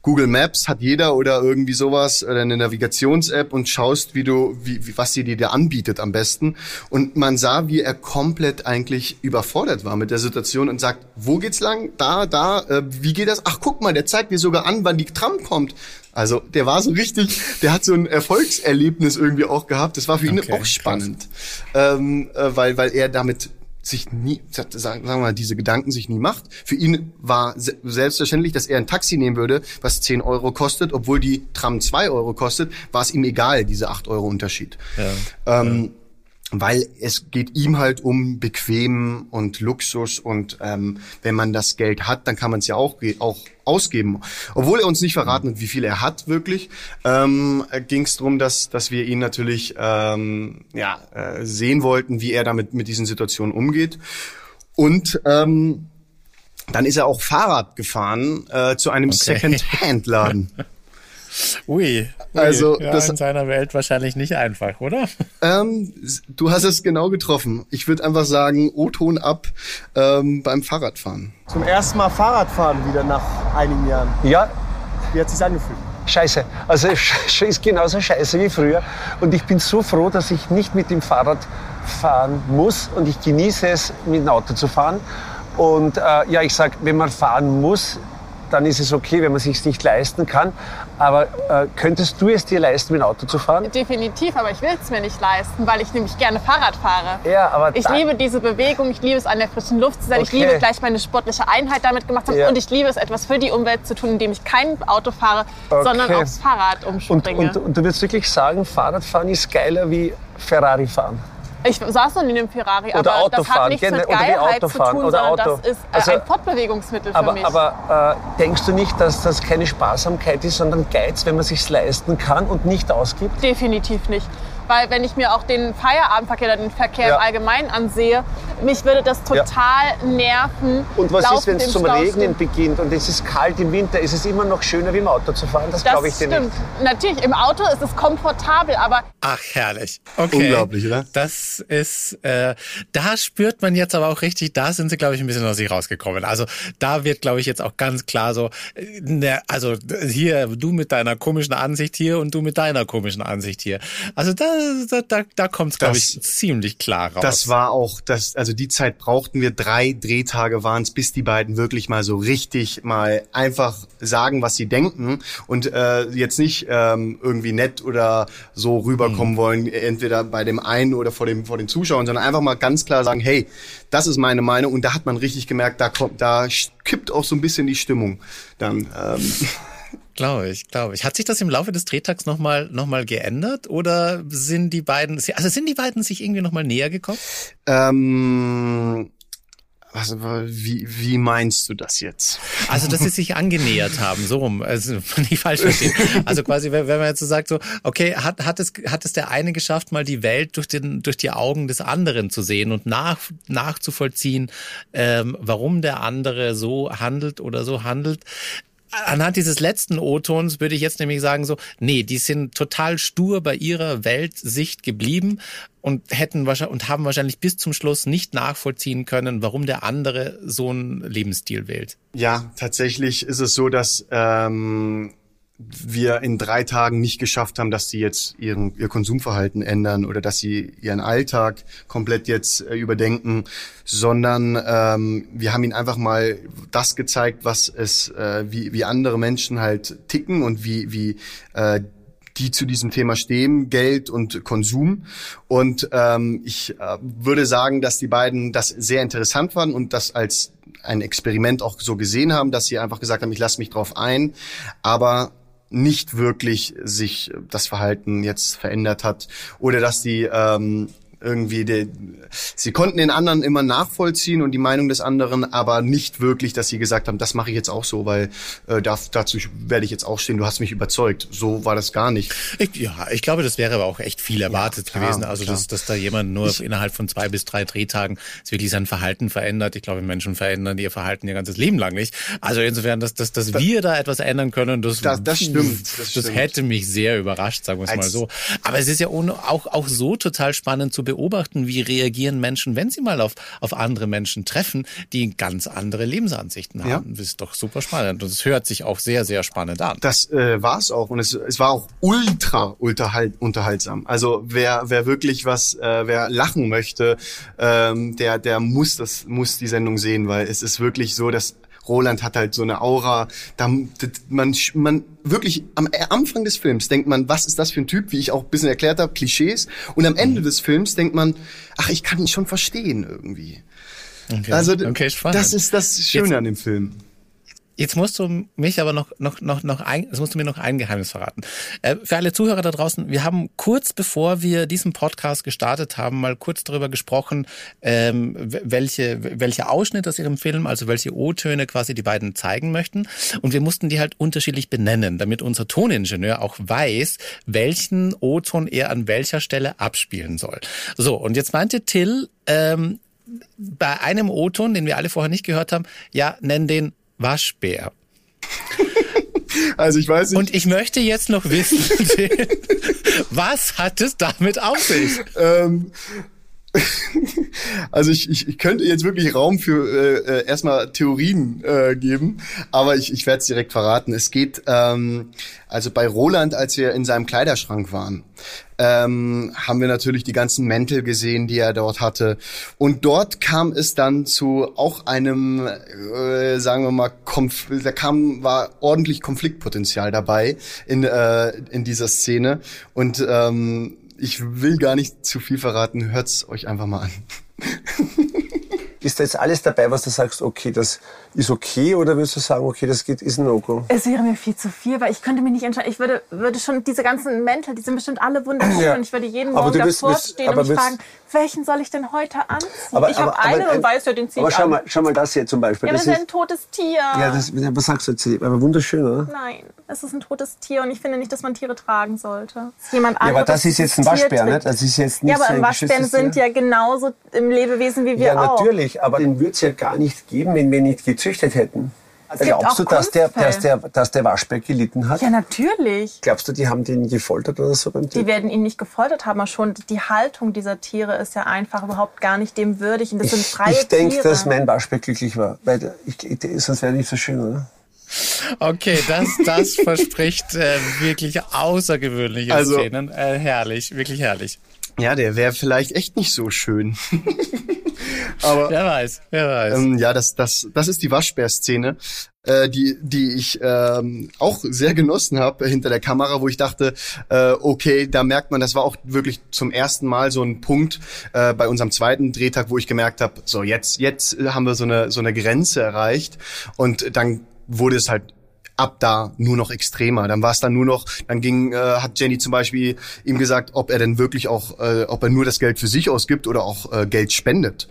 D: Google Maps hat jeder oder irgendwie sowas oder eine Navigations-App und schaust, wie du, wie, wie, was sie dir da anbietet am besten. Und man sah, wie er komplett eigentlich überfordert war mit der Situation und sagt, wo geht's lang? Da, da, äh, wie geht das? Ach, guck mal, der zeigt dir sogar an, wann die Tram kommt. Also der war so richtig, der hat so ein Erfolgserlebnis irgendwie auch gehabt. Das war für ihn okay, auch spannend, ähm, äh, weil weil er damit sich nie, sagen wir mal, diese Gedanken sich nie macht. Für ihn war selbstverständlich, dass er ein Taxi nehmen würde, was 10 Euro kostet, obwohl die Tram 2 Euro kostet, war es ihm egal, diese 8 Euro Unterschied. Ja, ähm, ja weil es geht ihm halt um bequem und Luxus und ähm, wenn man das Geld hat, dann kann man es ja auch, auch ausgeben. Obwohl er uns nicht verraten hat, wie viel er hat wirklich, ähm, ging es darum, dass, dass wir ihn natürlich ähm, ja, äh, sehen wollten, wie er damit mit diesen Situationen umgeht. Und ähm, dann ist er auch Fahrrad gefahren äh, zu einem okay. Second-Hand-Laden.
B: Ui, ui, also ja, das in seiner Welt wahrscheinlich nicht einfach, oder?
D: Ähm, du hast es genau getroffen. Ich würde einfach sagen, O-Ton ab ähm, beim Fahrradfahren.
H: Zum ersten Mal Fahrradfahren wieder nach einigen Jahren.
G: Ja.
H: Wie hat es sich angefühlt?
G: Scheiße. Also es ist genauso scheiße wie früher. Und ich bin so froh, dass ich nicht mit dem Fahrrad fahren muss. Und ich genieße es, mit dem Auto zu fahren. Und äh, ja, ich sag, wenn man fahren muss, dann ist es okay, wenn man sich nicht leisten kann. Aber äh, könntest du es dir leisten, mit dem Auto zu fahren?
F: Definitiv, aber ich will es mir nicht leisten, weil ich nämlich gerne Fahrrad fahre.
G: Ja, aber
F: ich liebe diese Bewegung, ich liebe es an der frischen Luft zu sein, okay. ich liebe gleich meine sportliche Einheit damit gemacht haben ja. und ich liebe es, etwas für die Umwelt zu tun, indem ich kein Auto fahre, okay. sondern aufs Fahrrad umspringe.
G: Und, und, und du würdest wirklich sagen, Fahrradfahren ist geiler wie Ferrari fahren?
F: Ich saß noch nie in einem Ferrari,
G: oder
F: aber
G: Autofahren.
F: das hat nichts mit Geilheit zu tun,
G: oder
F: sondern
G: Auto.
F: das ist äh, also, ein Fortbewegungsmittel für
G: aber,
F: mich.
G: Aber äh, denkst du nicht, dass das keine Sparsamkeit ist, sondern Geiz, wenn man sich leisten kann und nicht ausgibt?
F: Definitiv nicht. Weil wenn ich mir auch den Feierabendverkehr oder den Verkehr ja. im Allgemeinen ansehe, mich würde das total nerven.
G: Und was ist, wenn es zum
F: Stau
G: Regnen beginnt und es ist kalt im Winter? Ist es immer noch schöner, wie im Auto zu fahren? Das,
F: Das
G: glaube ich dir
F: stimmt.
G: nicht.
F: Natürlich, im Auto ist es komfortabel, aber
B: Ach, herrlich. Okay.
D: Unglaublich, oder?
B: Das ist, äh, da spürt man jetzt aber auch richtig, da sind sie, glaube ich, ein bisschen aus sich rausgekommen. Also da wird, glaube ich, jetzt auch ganz klar so, äh, ne, also hier, du mit deiner komischen Ansicht hier und du mit deiner komischen Ansicht hier. Also da, da, da, da kommt es, glaube ich, ziemlich klar raus.
D: Das war auch, das, also die Zeit brauchten wir, drei Drehtage waren es, bis die beiden wirklich mal so richtig mal einfach sagen, was sie denken und äh, jetzt nicht ähm, irgendwie nett oder so rüberkommen wollen, entweder bei dem einen oder vor dem vor den Zuschauern, sondern einfach mal ganz klar sagen, hey, das ist meine Meinung und da hat man richtig gemerkt, da kommt, da kippt auch so ein bisschen die Stimmung dann. Ähm,
B: Glaube ich, glaube ich. Hat sich das im Laufe des Drehtags nochmal noch mal geändert oder sind die beiden, also sind die beiden sich irgendwie nochmal näher gekommen?
D: ähm, was, wie, wie meinst du das jetzt?
B: Also, dass sie sich angenähert haben, so rum, also nicht falsch verstehen. Also quasi, wenn wenn man jetzt so sagt, so, okay, hat, hat, es, hat es der eine geschafft, mal die Welt durch, den, durch die Augen des anderen zu sehen und nach, nachzuvollziehen, ähm, warum der andere so handelt oder so handelt. Anhand dieses letzten O-Tons würde ich jetzt nämlich sagen so, nee, die sind total stur bei ihrer Weltsicht geblieben und hätten wahrscheinlich und haben wahrscheinlich bis zum Schluss nicht nachvollziehen können, warum der andere so einen Lebensstil wählt.
D: Ja, tatsächlich ist es so, dass ähm, wir in drei Tagen nicht geschafft haben, dass sie jetzt ihren, ihr Konsumverhalten ändern oder dass sie ihren Alltag komplett jetzt äh, überdenken, sondern ähm, wir haben ihnen einfach mal das gezeigt, was es, äh, wie, wie andere Menschen halt ticken und wie, wie äh, die zu diesem Thema stehen, Geld und Konsum. Und ähm, ich äh, würde sagen, dass die beiden das sehr interessant fanden und das als ein Experiment auch so gesehen haben, dass sie einfach gesagt haben, ich lasse mich drauf ein, aber nicht wirklich sich das Verhalten jetzt verändert hat oder dass die ähm, irgendwie, de, sie konnten den anderen immer nachvollziehen und die Meinung des anderen, aber nicht wirklich, dass sie gesagt haben, das mache ich jetzt auch so, weil äh, da, dazu werde ich jetzt auch stehen, du hast mich überzeugt. So war das gar nicht.
B: Ich, ja, ich glaube, das wäre aber auch echt viel erwartet
D: klar,
B: gewesen. Also, dass, dass da jemand nur innerhalb von zwei bis drei Drehtagen wirklich sein Verhalten verändert. Ich glaube, Menschen verändern ihr Verhalten ihr ganzes Leben lang nicht. Also insofern, dass, dass, dass wir da etwas ändern können, das,
D: Das- das stimmt, das
B: Das,
D: stimmt.
B: hätte mich sehr überrascht, sagen wir es mal so. Aber es ist ja auch, auch so total spannend zu beobachten, wie reagieren Menschen, wenn sie mal auf, auf andere Menschen treffen, die ganz andere Lebensansichten haben.
D: Ja.
B: Das ist doch super spannend. Und es hört sich auch sehr, sehr spannend an.
D: Das äh, war es auch und es, es war auch ultra unterhalt, unterhaltsam. Also wer wer wirklich was, äh, wer lachen möchte, ähm, der der muss das muss die Sendung sehen, weil es ist wirklich so, dass Roland hat halt so eine Aura, da man man wirklich am äh, Anfang des Films denkt man, was ist das für ein Typ, wie ich auch ein bisschen erklärt habe, Klischees und am Ende des Films denkt man, ach, ich kann ihn schon verstehen irgendwie.
B: Okay.
D: Also
B: okay,
D: das ist das Schöne
B: Jetzt-
D: an dem Film.
B: Jetzt musst du mich aber noch, noch, noch, noch ein, jetzt musst du mir noch ein Geheimnis verraten. Äh, für alle Zuhörer da draußen, wir haben kurz bevor wir diesen Podcast gestartet haben, mal kurz darüber gesprochen, ähm, welche, welche Ausschnitte aus ihrem Film, also welche O-Töne quasi die beiden zeigen möchten. Und wir mussten die halt unterschiedlich benennen, damit unser Toningenieur auch weiß, welchen O-Ton er an welcher Stelle abspielen soll. So, und jetzt meinte Till, ähm, bei einem O-Ton, den wir alle vorher nicht gehört haben, ja, nenn den Waschbär.
D: Also ich weiß nicht.
B: Und ich möchte jetzt noch wissen, was hat es damit auf sich?
D: Ähm, also ich, ich, ich könnte jetzt wirklich Raum für äh, äh, erstmal Theorien äh, geben, aber ich, ich werde es direkt verraten. Es geht ähm, also bei Roland, als wir in seinem Kleiderschrank waren, ähm, haben wir natürlich die ganzen Mäntel gesehen, die er dort hatte. Und dort kam es dann zu auch einem, äh, sagen wir mal, Konf da kam war ordentlich Konfliktpotenzial dabei in äh, in dieser Szene und ähm, ich will gar nicht zu viel verraten. Hört's euch einfach mal an.
G: Ist da jetzt alles dabei, was du sagst, okay, das ist okay, oder würdest du sagen, okay, das geht, ist ein No-Go?
F: Es wäre mir viel zu viel, weil ich könnte mich nicht entscheiden. Ich würde, würde schon diese ganzen Mäntel, die sind bestimmt alle wunderschön.
G: Ja.
F: Und ich würde jeden
G: Aber
F: Morgen davor stehen
G: aber
F: und mich fragen, welchen soll ich denn heute anziehen?
G: Aber-
F: ich habe
G: aber- aber-
F: einen und weiß ja, den ziehe
G: Aber
F: ich
G: schau mal, schau mal das hier zum Beispiel.
F: Ja, aber
G: das
F: das ist
G: ist,
F: ein totes Tier.
G: ja, das, was sagst du jetzt? Aber wunderschön, oder?
F: Nein, es ist ein totes Tier und ich finde nicht, dass man Tiere tragen sollte. Dass Jemand
G: Ja, aber
F: anderes
G: das ist jetzt ein Waschbär, nicht? Das ist jetzt nicht
F: Ja, aber
G: so
F: Waschbären sind ja genauso im Lebewesen wie wir
G: Ja,
F: auch.
G: natürlich, aber den würde es ja gar nicht geben, wenn wir nicht gezüchtet hätten.
F: gibt
G: Glaubst du, dass der, dass, der, dass der Waschbär gelitten hat?
F: Ja, natürlich.
G: Glaubst du, die haben den gefoltert oder so beim
F: Die
G: Tier?
F: werden ihn nicht gefoltert haben, aber schon die Haltung dieser Tiere ist ja einfach überhaupt gar nicht dem würdig. Und das sind
G: Ich,
F: freie
G: ich denke, dass mein Waschbär glücklich war. Weil ich, ich, sonst wäre er nicht so schön, oder?
B: Okay, das, das verspricht äh, wirklich außergewöhnliche
D: Also-
B: Szenen. Äh, herrlich, wirklich herrlich.
D: Ja, der wäre vielleicht echt nicht so schön. Aber
B: Wer weiß, wer weiß.
D: ähm, ja, das, das, das ist die Waschbär-Szene, äh, die, die ich ähm, auch sehr genossen habe hinter der Kamera, wo ich dachte, äh, okay, da merkt man, das war auch wirklich zum ersten Mal so ein Punkt äh, bei unserem zweiten Drehtag, wo ich gemerkt habe, so jetzt, jetzt haben wir so eine, so eine Grenze erreicht und dann wurde es halt ab da nur noch extremer. Dann war es dann nur noch, dann ging, äh, hat Jenny zum Beispiel ihm gesagt, ob er denn wirklich auch, äh, ob er nur das Geld für sich ausgibt oder auch äh, Geld spendet.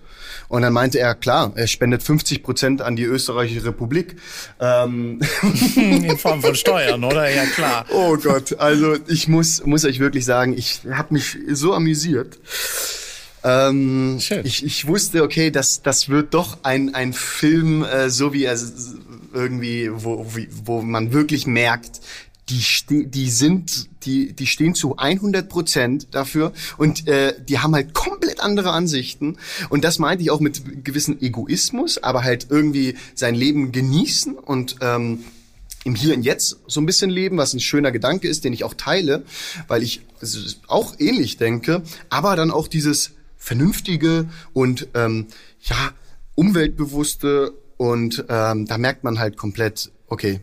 D: Und dann meinte er, klar, er spendet 50 Prozent an die Österreichische Republik. Ähm,
B: In Form von Steuern, oder? Ja, klar.
D: oh Gott, also ich muss, muss euch wirklich sagen, ich habe mich so amüsiert. Ähm,
B: Schön.
D: ich, ich wusste, okay, das, das wird doch ein, ein Film, äh, so wie er irgendwie, wo, wo man wirklich merkt, die, die sind, die, die stehen zu 100 Prozent dafür und äh, die haben halt komplett andere Ansichten. Und das meinte ich auch mit gewissen Egoismus, aber halt irgendwie sein Leben genießen und ähm, im Hier und Jetzt so ein bisschen leben, was ein schöner Gedanke ist, den ich auch teile, weil ich auch ähnlich denke, aber dann auch dieses vernünftige und ähm, ja umweltbewusste und ähm, da merkt man halt komplett, okay,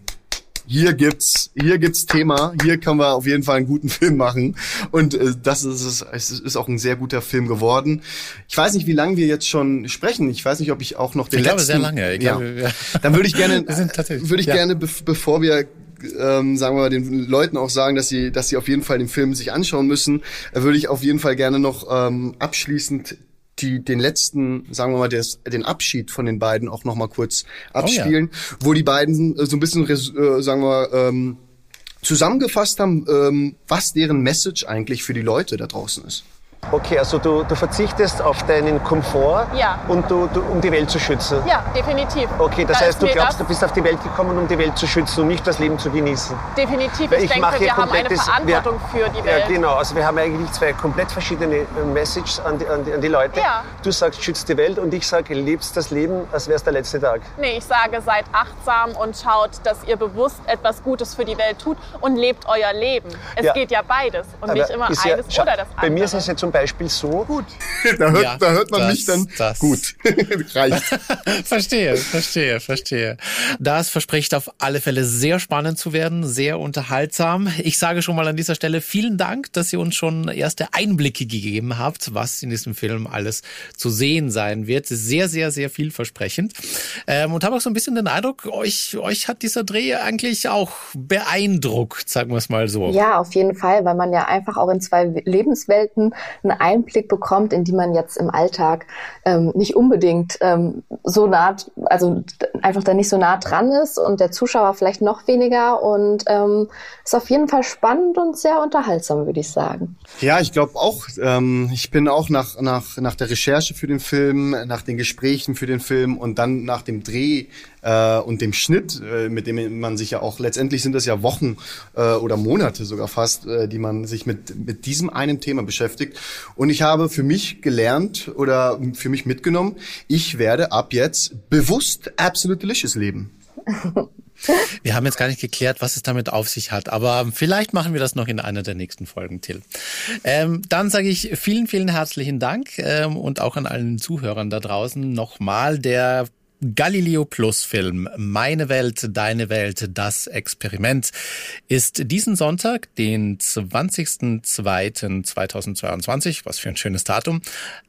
D: hier gibt's, hier gibt's Thema, hier können wir auf jeden Fall einen guten Film machen. Und äh, das ist es, es ist auch ein sehr guter Film geworden. Ich weiß nicht, wie lange wir jetzt schon sprechen. Ich weiß nicht, ob ich auch noch den
B: Ich glaube,
D: letzten.
B: sehr lange. Ich
D: ja.
B: glaube, ja.
D: Dann würde ich gerne, würde ich
B: ja.
D: gerne, bev- bevor wir ähm, sagen wir mal, den Leuten auch sagen, dass sie, dass sie auf jeden Fall den Film sich anschauen müssen, äh, würde ich auf jeden Fall gerne noch ähm, abschließend die, den letzten, sagen wir mal, des, den Abschied von den beiden auch noch mal kurz abspielen, wo die beiden äh, so ein bisschen, äh, sagen wir, ähm, zusammengefasst haben, ähm, was deren Message eigentlich für die Leute da draußen ist.
G: Okay, also du, du verzichtest auf deinen Komfort,
F: Ja.
G: und du, du, um die Welt zu schützen.
F: Ja, definitiv.
G: Okay, das
F: Da
G: heißt, du glaubst, du bist auf die Welt gekommen, um die Welt zu schützen und nicht das Leben zu genießen.
F: definitiv.
G: Weil
F: Ich,
G: ich
F: denke,
G: mache
F: wir haben eine Verantwortung für die Welt.
G: Ja, genau. Also wir haben eigentlich zwei komplett verschiedene äh, Messages an die, an die, an die Leute.
F: Ja.
G: Du sagst, schützt die Welt und ich sage, lebst das Leben, als wäre es der letzte Tag.
F: Nee, ich sage, seid achtsam und schaut, dass ihr bewusst etwas Gutes für die Welt tut und lebt euer Leben. Es
G: Ja.
F: geht ja beides und nicht immer eines oder das andere.
G: Bei mir ist es ja zum Beispiel so, gut,
D: Da hört,
B: Ja,
D: da hört man
B: das-
D: mich dann
B: das-
D: gut. Reicht.
B: verstehe, verstehe, verstehe. Das verspricht auf alle Fälle sehr spannend zu werden, sehr unterhaltsam. Ich sage schon mal an dieser Stelle vielen Dank, dass ihr uns schon erste Einblicke gegeben habt, was in diesem Film alles zu sehen sein wird. Sehr, sehr, sehr vielversprechend. Ähm, und habe auch so ein bisschen den Eindruck, euch, euch hat dieser Dreh eigentlich auch beeindruckt, sagen wir es mal so.
C: Ja, auf jeden Fall, weil man ja einfach auch in zwei Lebenswelten einen Einblick bekommt, in die man jetzt im Alltag ähm, nicht unbedingt ähm, so nah, also einfach da nicht so nah dran ist und der Zuschauer vielleicht noch weniger und ähm, ist auf jeden Fall spannend und sehr unterhaltsam, würde ich sagen.
D: Ja, ich glaube auch. Ähm, ich bin auch nach, nach, nach der Recherche für den Film, nach den Gesprächen für den Film und dann nach dem Dreh äh, und dem Schnitt, äh, mit dem man sich ja auch, letztendlich sind das ja Wochen äh, oder Monate sogar fast, äh, die man sich mit, mit diesem einen Thema beschäftigt. Und ich habe für mich gelernt oder für mich mitgenommen, ich werde ab jetzt bewusst Absolute Delicious leben.
B: Wir haben jetzt gar nicht geklärt, was es damit auf sich hat, aber vielleicht machen wir das noch in einer der nächsten Folgen, Till. Ähm, dann sage ich vielen, vielen herzlichen Dank ähm, und auch an allen Zuhörern da draußen nochmal der Galileo Plus Film Meine Welt, deine Welt, das Experiment ist diesen Sonntag, den 20.02.2022, was für ein schönes Datum,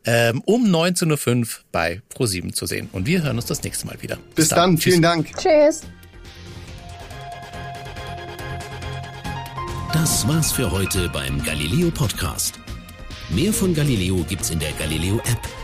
B: ähm, um 19.05 Uhr bei Pro7 zu sehen. Und wir hören uns das nächste Mal wieder.
D: Bis, Bis dann. dann. Vielen Dank.
F: Tschüss.
A: Das war's für heute beim Galileo Podcast. Mehr von Galileo gibt's in der Galileo App